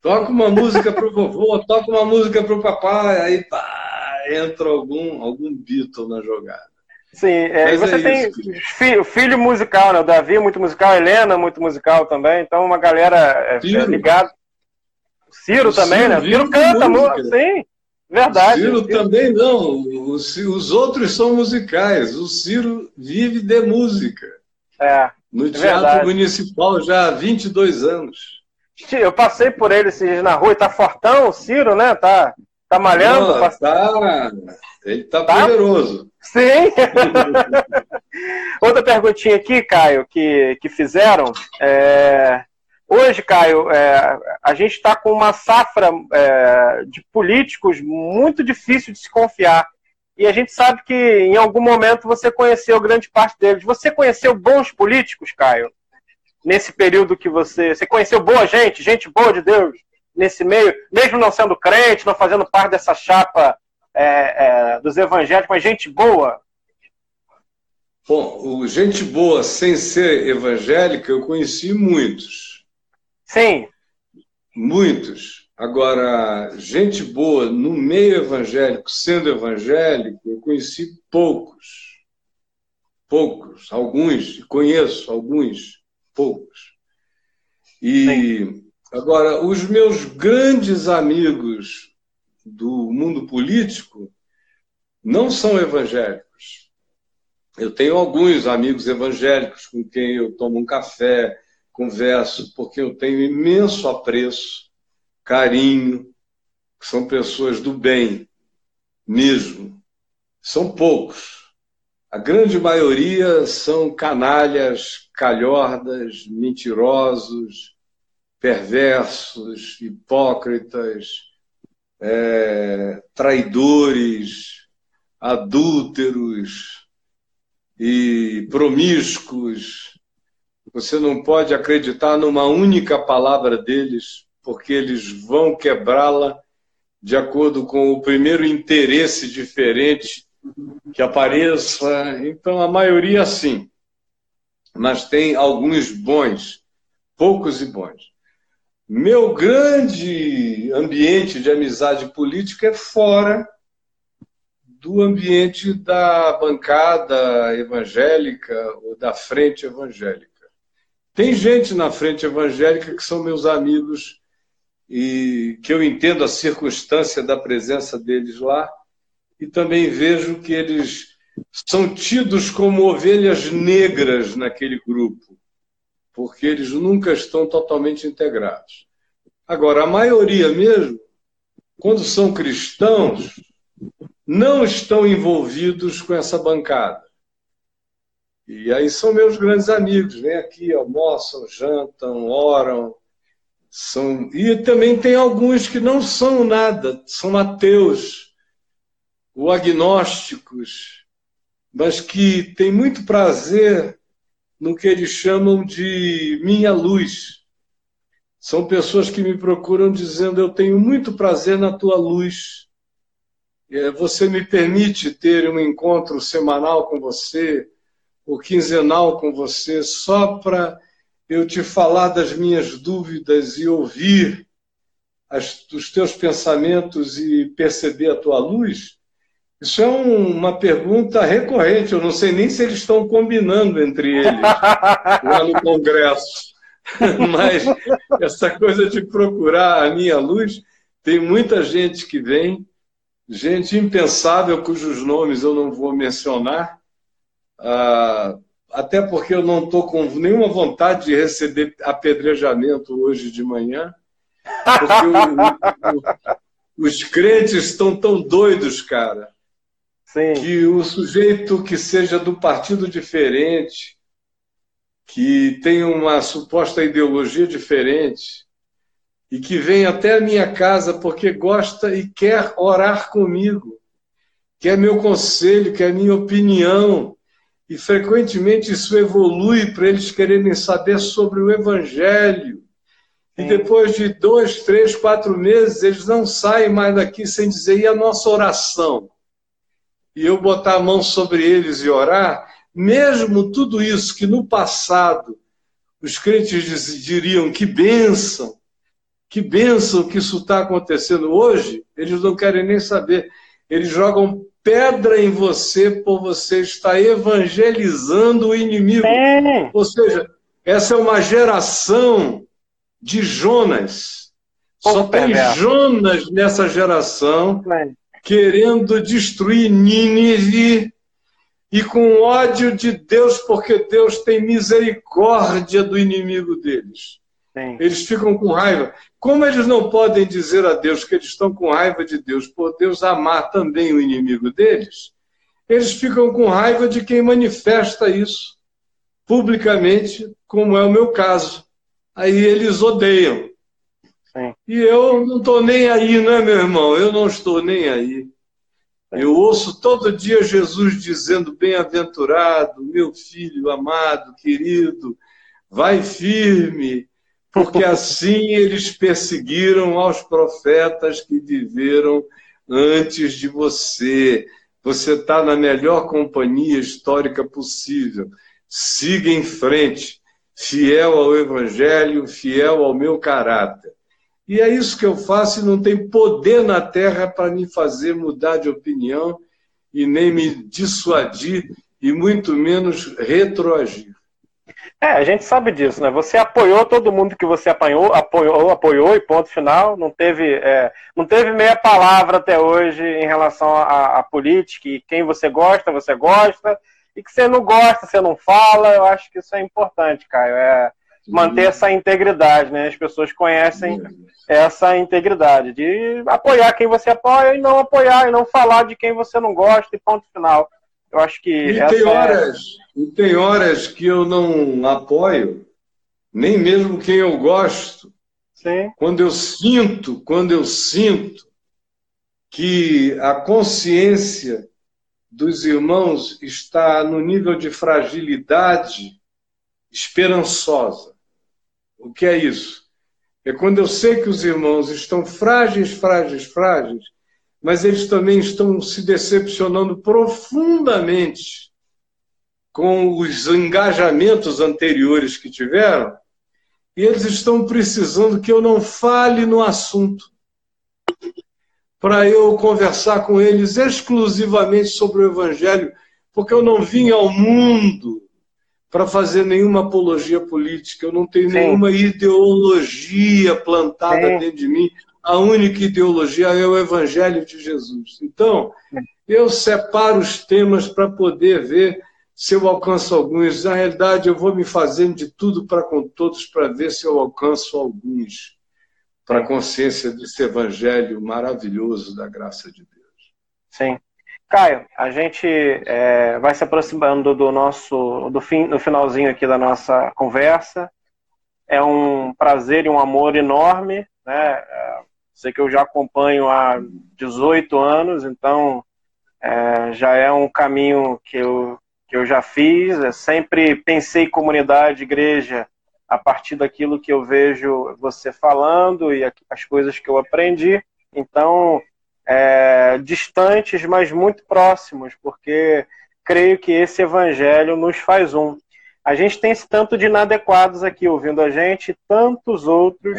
toca uma música para o vovô, toca uma música para o papai, aí pá, entra algum, algum Beatle na jogada. Sim, é, e você é tem filho, filho, musical, né? O Davi muito musical, a Helena muito musical também, então uma galera é, ligada. Ciro, Ciro também, né? Ciro canta muito, sim, verdade. Ciro, também não, os, os outros são musicais, o Ciro vive de música. É. No é Teatro verdade. Municipal já há 22 anos. Eu passei por ele esses na rua e tá fortão, o Ciro, né? Tá, tá malhando. Não, tá, ele tá, tá? poderoso. Sim! <laughs> Outra perguntinha aqui, Caio, que, que fizeram. É... Hoje, Caio, é, a gente está com uma safra é, de políticos muito difícil de se confiar. E a gente sabe que em algum momento você conheceu grande parte deles. Você conheceu bons políticos, Caio? Nesse período que você. Você conheceu boa gente, gente boa de Deus, nesse meio, mesmo não sendo crente, não fazendo parte dessa chapa é, é, dos evangélicos, mas gente boa? Bom, gente boa sem ser evangélica, eu conheci muitos. Sim. Muitos. Agora, gente boa no meio evangélico, sendo evangélico, eu conheci poucos. Poucos, alguns, conheço alguns, poucos. E Sim. agora, os meus grandes amigos do mundo político não são evangélicos. Eu tenho alguns amigos evangélicos com quem eu tomo um café, converso, porque eu tenho imenso apreço, carinho, são pessoas do bem mesmo. São poucos. A grande maioria são canalhas, calhordas, mentirosos, perversos, hipócritas, é, traidores, adúlteros e promíscuos. Você não pode acreditar numa única palavra deles, porque eles vão quebrá-la de acordo com o primeiro interesse diferente que apareça. Então, a maioria sim. Mas tem alguns bons, poucos e bons. Meu grande ambiente de amizade política é fora do ambiente da bancada evangélica ou da frente evangélica. Tem gente na frente evangélica que são meus amigos e que eu entendo a circunstância da presença deles lá e também vejo que eles são tidos como ovelhas negras naquele grupo porque eles nunca estão totalmente integrados. Agora, a maioria mesmo, quando são cristãos, não estão envolvidos com essa bancada. E aí são meus grandes amigos, vêm aqui, almoçam, jantam, oram. São... E também tem alguns que não são nada, são ateus, ou agnósticos, mas que têm muito prazer no que eles chamam de minha luz. São pessoas que me procuram dizendo: Eu tenho muito prazer na tua luz. É, você me permite ter um encontro semanal com você, ou quinzenal com você, só para eu te falar das minhas dúvidas e ouvir as, os teus pensamentos e perceber a tua luz? Isso é um, uma pergunta recorrente. Eu não sei nem se eles estão combinando entre eles <laughs> lá no Congresso. <laughs> Mas essa coisa de procurar a minha luz, tem muita gente que vem, gente impensável, cujos nomes eu não vou mencionar, ah, até porque eu não estou com nenhuma vontade de receber apedrejamento hoje de manhã, porque o, o, os crentes estão tão doidos, cara Sim. que o sujeito que seja do partido diferente, que tem uma suposta ideologia diferente, e que vem até a minha casa porque gosta e quer orar comigo, quer meu conselho, quer minha opinião, e frequentemente isso evolui para eles quererem saber sobre o Evangelho. E depois de dois, três, quatro meses, eles não saem mais daqui sem dizer: e a nossa oração? e eu botar a mão sobre eles e orar, mesmo tudo isso que no passado os crentes diriam que bênção, que bênção que isso está acontecendo hoje, eles não querem nem saber. Eles jogam pedra em você por você estar evangelizando o inimigo. É. Ou seja, essa é uma geração de Jonas. Só tem Jonas nessa geração é querendo destruir Nínive e com ódio de Deus, porque Deus tem misericórdia do inimigo deles. Sim. Eles ficam com raiva. Como eles não podem dizer a Deus que eles estão com raiva de Deus, por Deus amar também o inimigo deles, eles ficam com raiva de quem manifesta isso publicamente, como é o meu caso. Aí eles odeiam. Sim. E eu não estou nem aí, não é, meu irmão? Eu não estou nem aí. Eu ouço todo dia Jesus dizendo: Bem-aventurado, meu filho amado, querido, vai firme, porque assim eles perseguiram aos profetas que viveram antes de você. Você está na melhor companhia histórica possível. Siga em frente, fiel ao Evangelho, fiel ao meu caráter. E é isso que eu faço e não tem poder na terra para me fazer mudar de opinião e nem me dissuadir e muito menos retroagir. É, a gente sabe disso, né? Você apoiou todo mundo que você apanhou, apoiou, apoiou e ponto final. Não teve, é, não teve meia palavra até hoje em relação à, política e quem você gosta, você gosta, e que você não gosta, você não fala. Eu acho que isso é importante, Caio. É manter essa integridade, né? As pessoas conhecem essa integridade de apoiar quem você apoia e não apoiar e não falar de quem você não gosta e ponto final. Eu acho que. E tem, é horas, é... e tem horas que eu não apoio, nem mesmo quem eu gosto. Sim. Quando eu sinto, quando eu sinto que a consciência dos irmãos está no nível de fragilidade esperançosa. O que é isso? É quando eu sei que os irmãos estão frágeis, frágeis, frágeis, mas eles também estão se decepcionando profundamente com os engajamentos anteriores que tiveram, e eles estão precisando que eu não fale no assunto, para eu conversar com eles exclusivamente sobre o Evangelho, porque eu não vim ao mundo para fazer nenhuma apologia política, eu não tenho Sim. nenhuma ideologia plantada Sim. dentro de mim a única ideologia é o Evangelho de Jesus. Então, eu separo os temas para poder ver se eu alcanço alguns. Na realidade, eu vou me fazendo de tudo para com todos para ver se eu alcanço alguns para a consciência desse Evangelho maravilhoso da graça de Deus. Sim. Caio, a gente é, vai se aproximando do nosso do fim, no finalzinho aqui da nossa conversa. É um prazer e um amor enorme, né? Sei que eu já acompanho há 18 anos, então é, já é um caminho que eu, que eu já fiz. Eu sempre pensei comunidade, igreja, a partir daquilo que eu vejo você falando e as coisas que eu aprendi. Então, é, distantes, mas muito próximos, porque creio que esse evangelho nos faz um. A gente tem esse tanto de inadequados aqui ouvindo a gente, tantos outros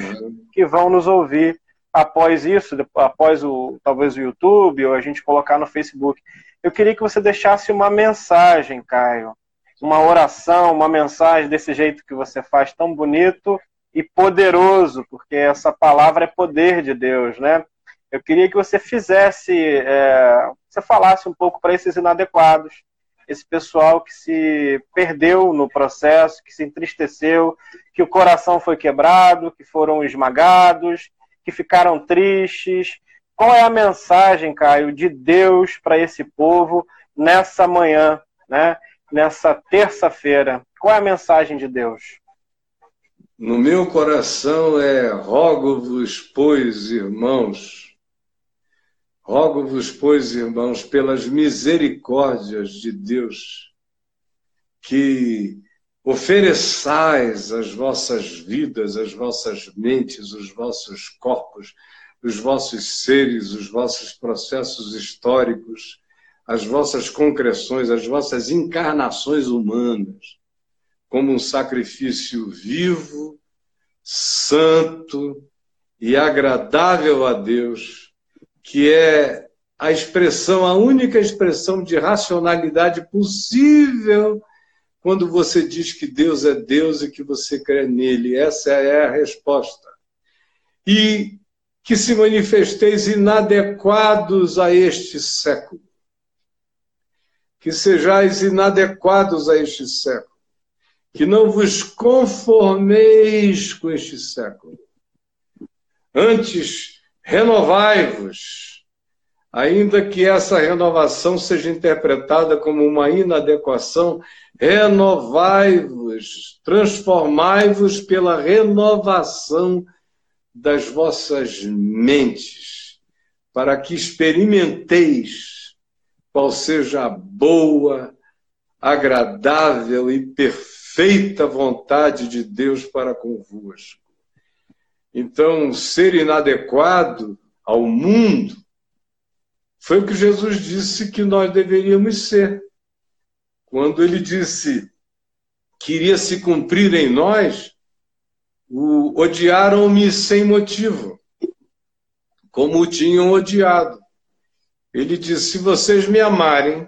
que vão nos ouvir após isso, após o talvez o YouTube ou a gente colocar no Facebook. Eu queria que você deixasse uma mensagem, Caio, uma oração, uma mensagem desse jeito que você faz tão bonito e poderoso, porque essa palavra é poder de Deus, né? Eu queria que você fizesse, é, você falasse um pouco para esses inadequados, esse pessoal que se perdeu no processo, que se entristeceu, que o coração foi quebrado, que foram esmagados, que ficaram tristes. Qual é a mensagem, Caio, de Deus para esse povo nessa manhã, né? nessa terça-feira? Qual é a mensagem de Deus? No meu coração é rogo-vos, pois, irmãos, rogo-vos, pois, irmãos, pelas misericórdias de Deus, que Ofereçais as vossas vidas, as vossas mentes, os vossos corpos, os vossos seres, os vossos processos históricos, as vossas concreções, as vossas encarnações humanas, como um sacrifício vivo, santo e agradável a Deus, que é a expressão, a única expressão de racionalidade possível quando você diz que Deus é Deus e que você crê nele. Essa é a resposta. E que se manifesteis inadequados a este século. Que sejais inadequados a este século. Que não vos conformeis com este século. Antes, renovai-vos ainda que essa renovação seja interpretada como uma inadequação, renovai-vos, transformai-vos pela renovação das vossas mentes, para que experimenteis qual seja a boa, agradável e perfeita vontade de Deus para convosco. Então, ser inadequado ao mundo foi o que Jesus disse que nós deveríamos ser. Quando ele disse que iria se cumprir em nós, odiaram-me sem motivo, como o tinham odiado. Ele disse: se vocês me amarem,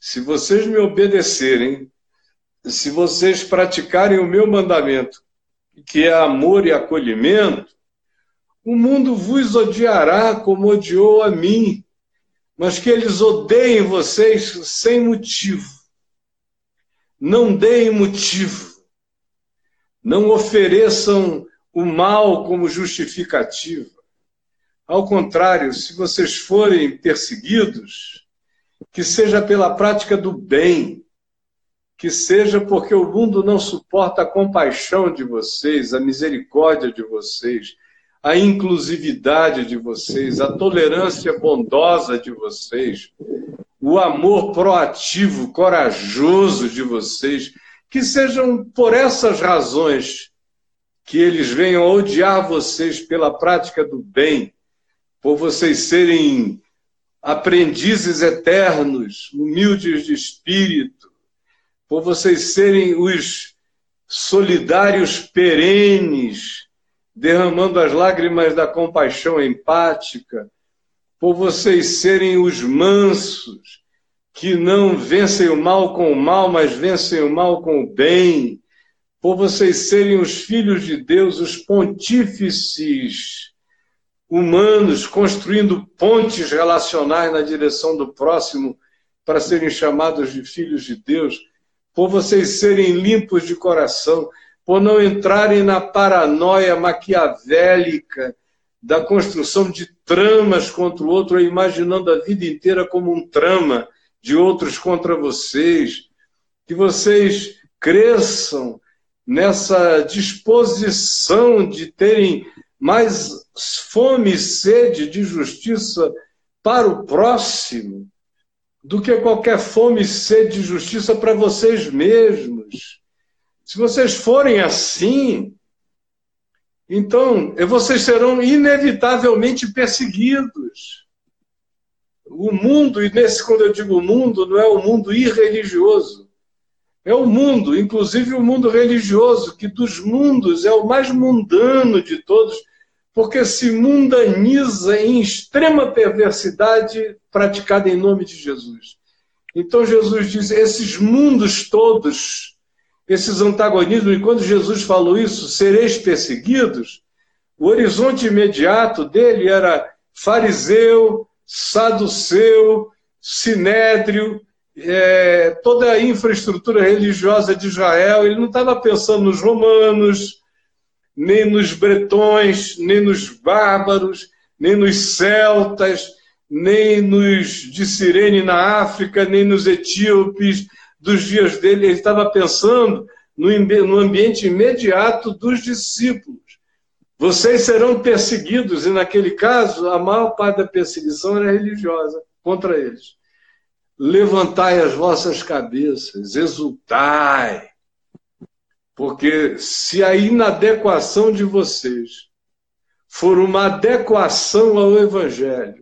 se vocês me obedecerem, se vocês praticarem o meu mandamento, que é amor e acolhimento, o mundo vos odiará como odiou a mim, mas que eles odeiem vocês sem motivo. Não deem motivo. Não ofereçam o mal como justificativa. Ao contrário, se vocês forem perseguidos, que seja pela prática do bem, que seja porque o mundo não suporta a compaixão de vocês, a misericórdia de vocês, a inclusividade de vocês, a tolerância bondosa de vocês, o amor proativo, corajoso de vocês, que sejam por essas razões que eles venham odiar vocês pela prática do bem, por vocês serem aprendizes eternos, humildes de espírito, por vocês serem os solidários perenes, derramando as lágrimas da compaixão empática, por vocês serem os mansos, que não vencem o mal com o mal, mas vencem o mal com o bem, por vocês serem os filhos de Deus, os pontífices humanos, construindo pontes relacionais na direção do próximo para serem chamados de filhos de Deus, por vocês serem limpos de coração, por não entrarem na paranoia maquiavélica da construção de tramas contra o outro, imaginando a vida inteira como um trama de outros contra vocês, que vocês cresçam nessa disposição de terem mais fome e sede de justiça para o próximo do que qualquer fome e sede de justiça para vocês mesmos. Se vocês forem assim, então vocês serão inevitavelmente perseguidos. O mundo, e nesse quando eu digo mundo, não é o mundo irreligioso. É o mundo, inclusive o mundo religioso, que dos mundos é o mais mundano de todos, porque se mundaniza em extrema perversidade praticada em nome de Jesus. Então Jesus diz: esses mundos todos esses antagonismos, e quando Jesus falou isso, sereis perseguidos, o horizonte imediato dele era fariseu, saduceu, sinédrio, é, toda a infraestrutura religiosa de Israel. Ele não estava pensando nos romanos, nem nos bretões, nem nos bárbaros, nem nos celtas, nem nos de Cirene na África, nem nos etíopes, dos dias dele, ele estava pensando no, no ambiente imediato dos discípulos. Vocês serão perseguidos, e naquele caso, a maior parte da perseguição era religiosa contra eles. Levantai as vossas cabeças, exultai, porque se a inadequação de vocês for uma adequação ao Evangelho,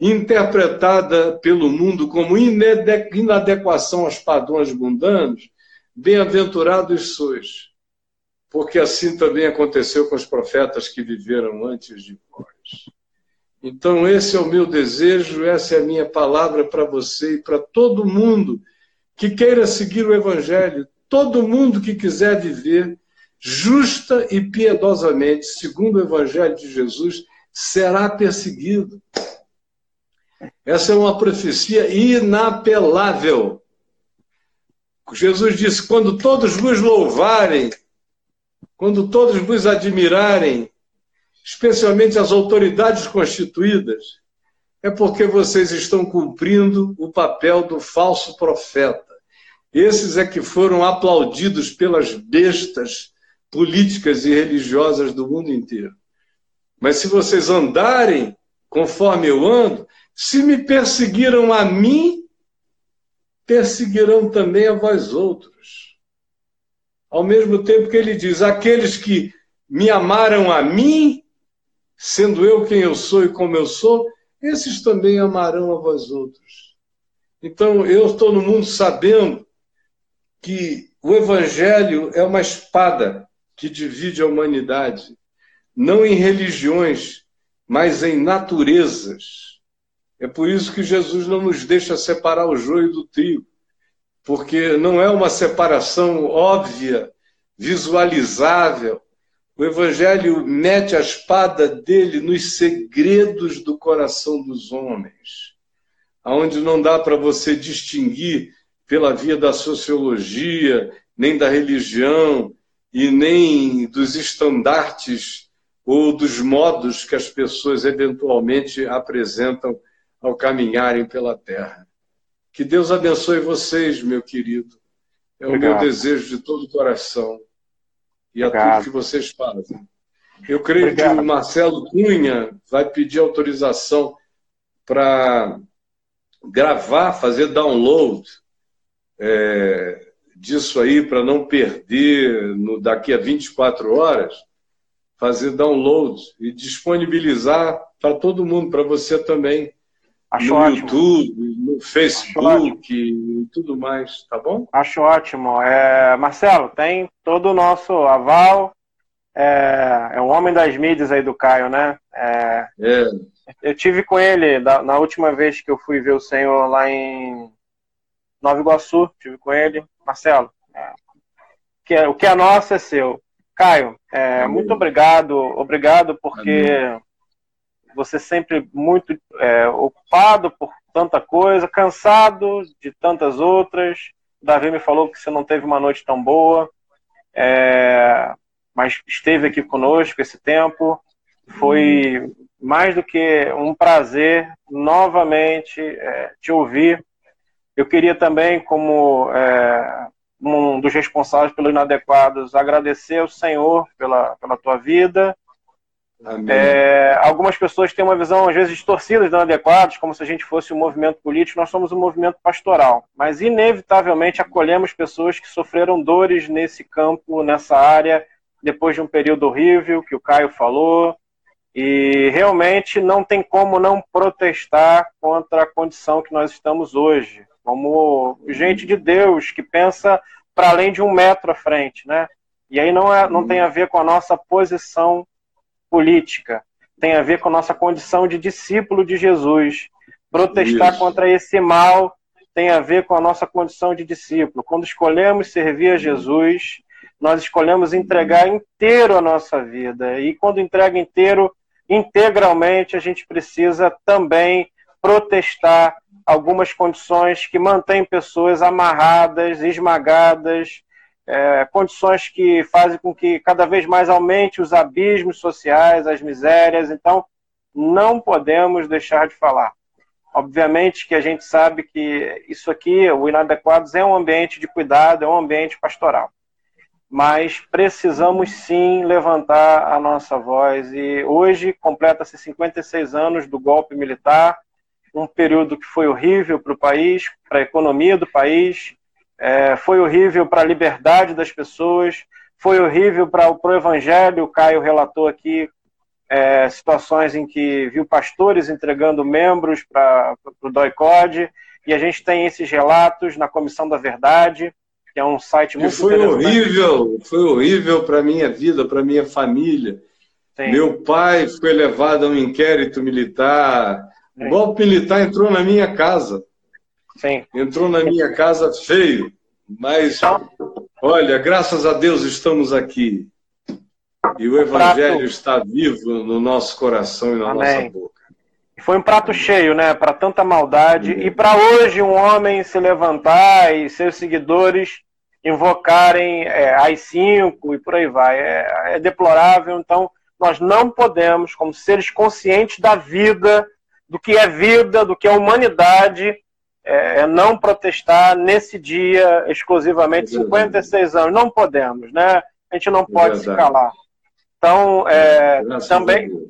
interpretada pelo mundo como inadequação aos padrões mundanos, bem-aventurados sois, porque assim também aconteceu com os profetas que viveram antes de vós. Então, esse é o meu desejo, essa é a minha palavra para você e para todo mundo que queira seguir o Evangelho, todo mundo que quiser viver justa e piedosamente, segundo o Evangelho de Jesus, será perseguido. Essa é uma profecia inapelável. Jesus disse: quando todos vos louvarem, quando todos vos admirarem, especialmente as autoridades constituídas, é porque vocês estão cumprindo o papel do falso profeta. Esses é que foram aplaudidos pelas bestas políticas e religiosas do mundo inteiro. Mas se vocês andarem conforme eu ando, se me perseguiram a mim, perseguirão também a vós outros. Ao mesmo tempo que ele diz: aqueles que me amaram a mim, sendo eu quem eu sou e como eu sou, esses também amarão a vós outros. Então, eu estou no mundo sabendo que o Evangelho é uma espada que divide a humanidade, não em religiões, mas em naturezas. É por isso que Jesus não nos deixa separar o joio do trigo, porque não é uma separação óbvia, visualizável. O Evangelho mete a espada dele nos segredos do coração dos homens, aonde não dá para você distinguir pela via da sociologia, nem da religião e nem dos estandartes ou dos modos que as pessoas eventualmente apresentam ao caminharem pela terra. Que Deus abençoe vocês, meu querido. É Obrigado. o meu desejo de todo o coração e Obrigado. a tudo que vocês fazem. Eu creio Obrigado. que o Marcelo Cunha vai pedir autorização para gravar, fazer download é, disso aí para não perder no, daqui a 24 horas, fazer download e disponibilizar para todo mundo, para você também. Acho no ótimo. YouTube, no Facebook e tudo mais, tá bom? Acho ótimo. É, Marcelo, tem todo o nosso aval. É, é o homem das mídias aí do Caio, né? É, é. Eu tive com ele da, na última vez que eu fui ver o senhor lá em Nova Iguaçu, tive com ele. Marcelo, é, que é, o que é nosso é seu. Caio, é, muito obrigado, obrigado porque Amém. Você sempre muito é, ocupado por tanta coisa, cansado de tantas outras. O Davi me falou que você não teve uma noite tão boa, é, mas esteve aqui conosco esse tempo. Foi mais do que um prazer novamente é, te ouvir eu queria também, como é, um dos responsáveis pelos inadequados, agradecer ao Senhor pela, pela tua vida. É, algumas pessoas têm uma visão, às vezes, distorcida dos inadequados, como se a gente fosse um movimento político. Nós somos um movimento pastoral, mas, inevitavelmente, acolhemos pessoas que sofreram dores nesse campo, nessa área, depois de um período horrível que o Caio falou. E realmente não tem como não protestar contra a condição que nós estamos hoje como gente de Deus que pensa para além de um metro à frente, né? E aí não, é, não tem a ver com a nossa posição política, tem a ver com a nossa condição de discípulo de Jesus. Protestar Isso. contra esse mal tem a ver com a nossa condição de discípulo. Quando escolhemos servir a Jesus, nós escolhemos entregar inteiro a nossa vida. E quando entrega inteiro, integralmente, a gente precisa também protestar algumas condições que mantêm pessoas amarradas, esmagadas, é, condições que fazem com que cada vez mais aumente os abismos sociais, as misérias. Então, não podemos deixar de falar. Obviamente que a gente sabe que isso aqui, o Inadequados, é um ambiente de cuidado, é um ambiente pastoral. Mas precisamos sim levantar a nossa voz. E hoje completa-se 56 anos do golpe militar um período que foi horrível para o país, para a economia do país, é, foi horrível para a liberdade das pessoas, foi horrível para o evangelho. O Caio relatou aqui é, situações em que viu pastores entregando membros para o DOICOD, e a gente tem esses relatos na Comissão da Verdade, que é um site muito e foi horrível, foi horrível para a minha vida, para a minha família. Sim. Meu pai foi levado a um inquérito militar, o golpe militar entrou na minha casa. Sim. Entrou na minha casa feio. Mas, olha, graças a Deus estamos aqui. E o Evangelho está vivo no nosso coração e na Amém. nossa boca. Foi um prato cheio, né? Para tanta maldade. Amém. E para hoje um homem se levantar e seus seguidores invocarem é, as cinco e por aí vai. É, é deplorável. Então, nós não podemos, como seres conscientes da vida, do que é vida, do que é humanidade, é, é não protestar nesse dia exclusivamente, 56 anos. Não podemos, né? A gente não pode se calar. Então, é, também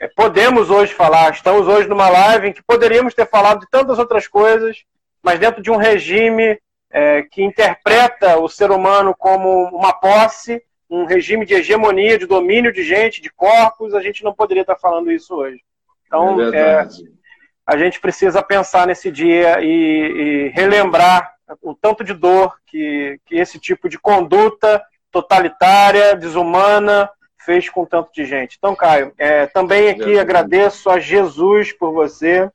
é, podemos hoje falar, estamos hoje numa live em que poderíamos ter falado de tantas outras coisas, mas dentro de um regime é, que interpreta o ser humano como uma posse, um regime de hegemonia, de domínio de gente, de corpos, a gente não poderia estar falando isso hoje. Então, é é, a gente precisa pensar nesse dia e, e, relembrar o tanto de dor que, que esse tipo de conduta totalitária, desumana, fez com tanto de gente. Então, Caio, é, também aqui agradeço a Jesus por você,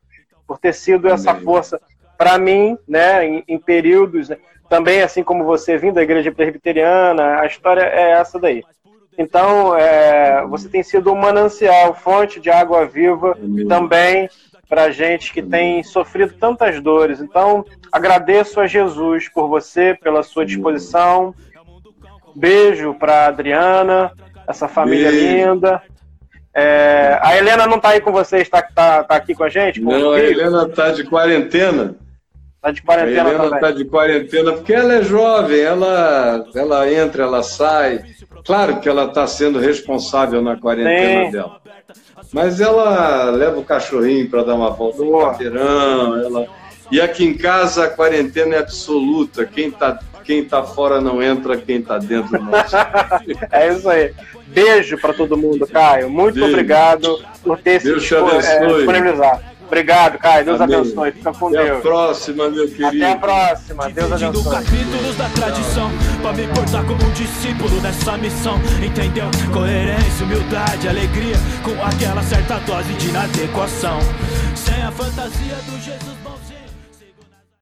por ter sido essa força para mim, né, em, em períodos. Né, também, assim como você, vindo da igreja presbiteriana, a história é essa daí. Então, é, você tem sido um manancial, fonte de água viva também para gente que tem sofrido tantas dores. Então, agradeço a Jesus por você, pela sua disposição. Beijo para Adriana, essa família Beijo. linda. É, a Helena não está aí com vocês, está tá, tá aqui com a gente? Com não, a Helena está de quarentena. Está de quarentena a Helena está de quarentena porque ela é jovem, ela, ela entra, ela sai. Claro que ela está sendo responsável na quarentena Sim. dela. Mas ela leva o cachorrinho para dar uma volta no quarteirão. Ela... E aqui em casa a quarentena é absoluta. Quem está quem tá fora não entra, quem está dentro não <laughs> É isso aí. Beijo para todo mundo, Caio. Muito Beijo. obrigado por ter Deus se é, disponibilizado. Obrigado, Caio. Deus Amém. abençoe. Fica com Até Deus. Até a próxima, meu querido. Até a próxima. Deus abençoe. capítulos da tradição Pra me portar como um discípulo nessa missão Entendeu? Coerência, humildade, alegria Com aquela certa dose de inadequação Sem a fantasia do Jesus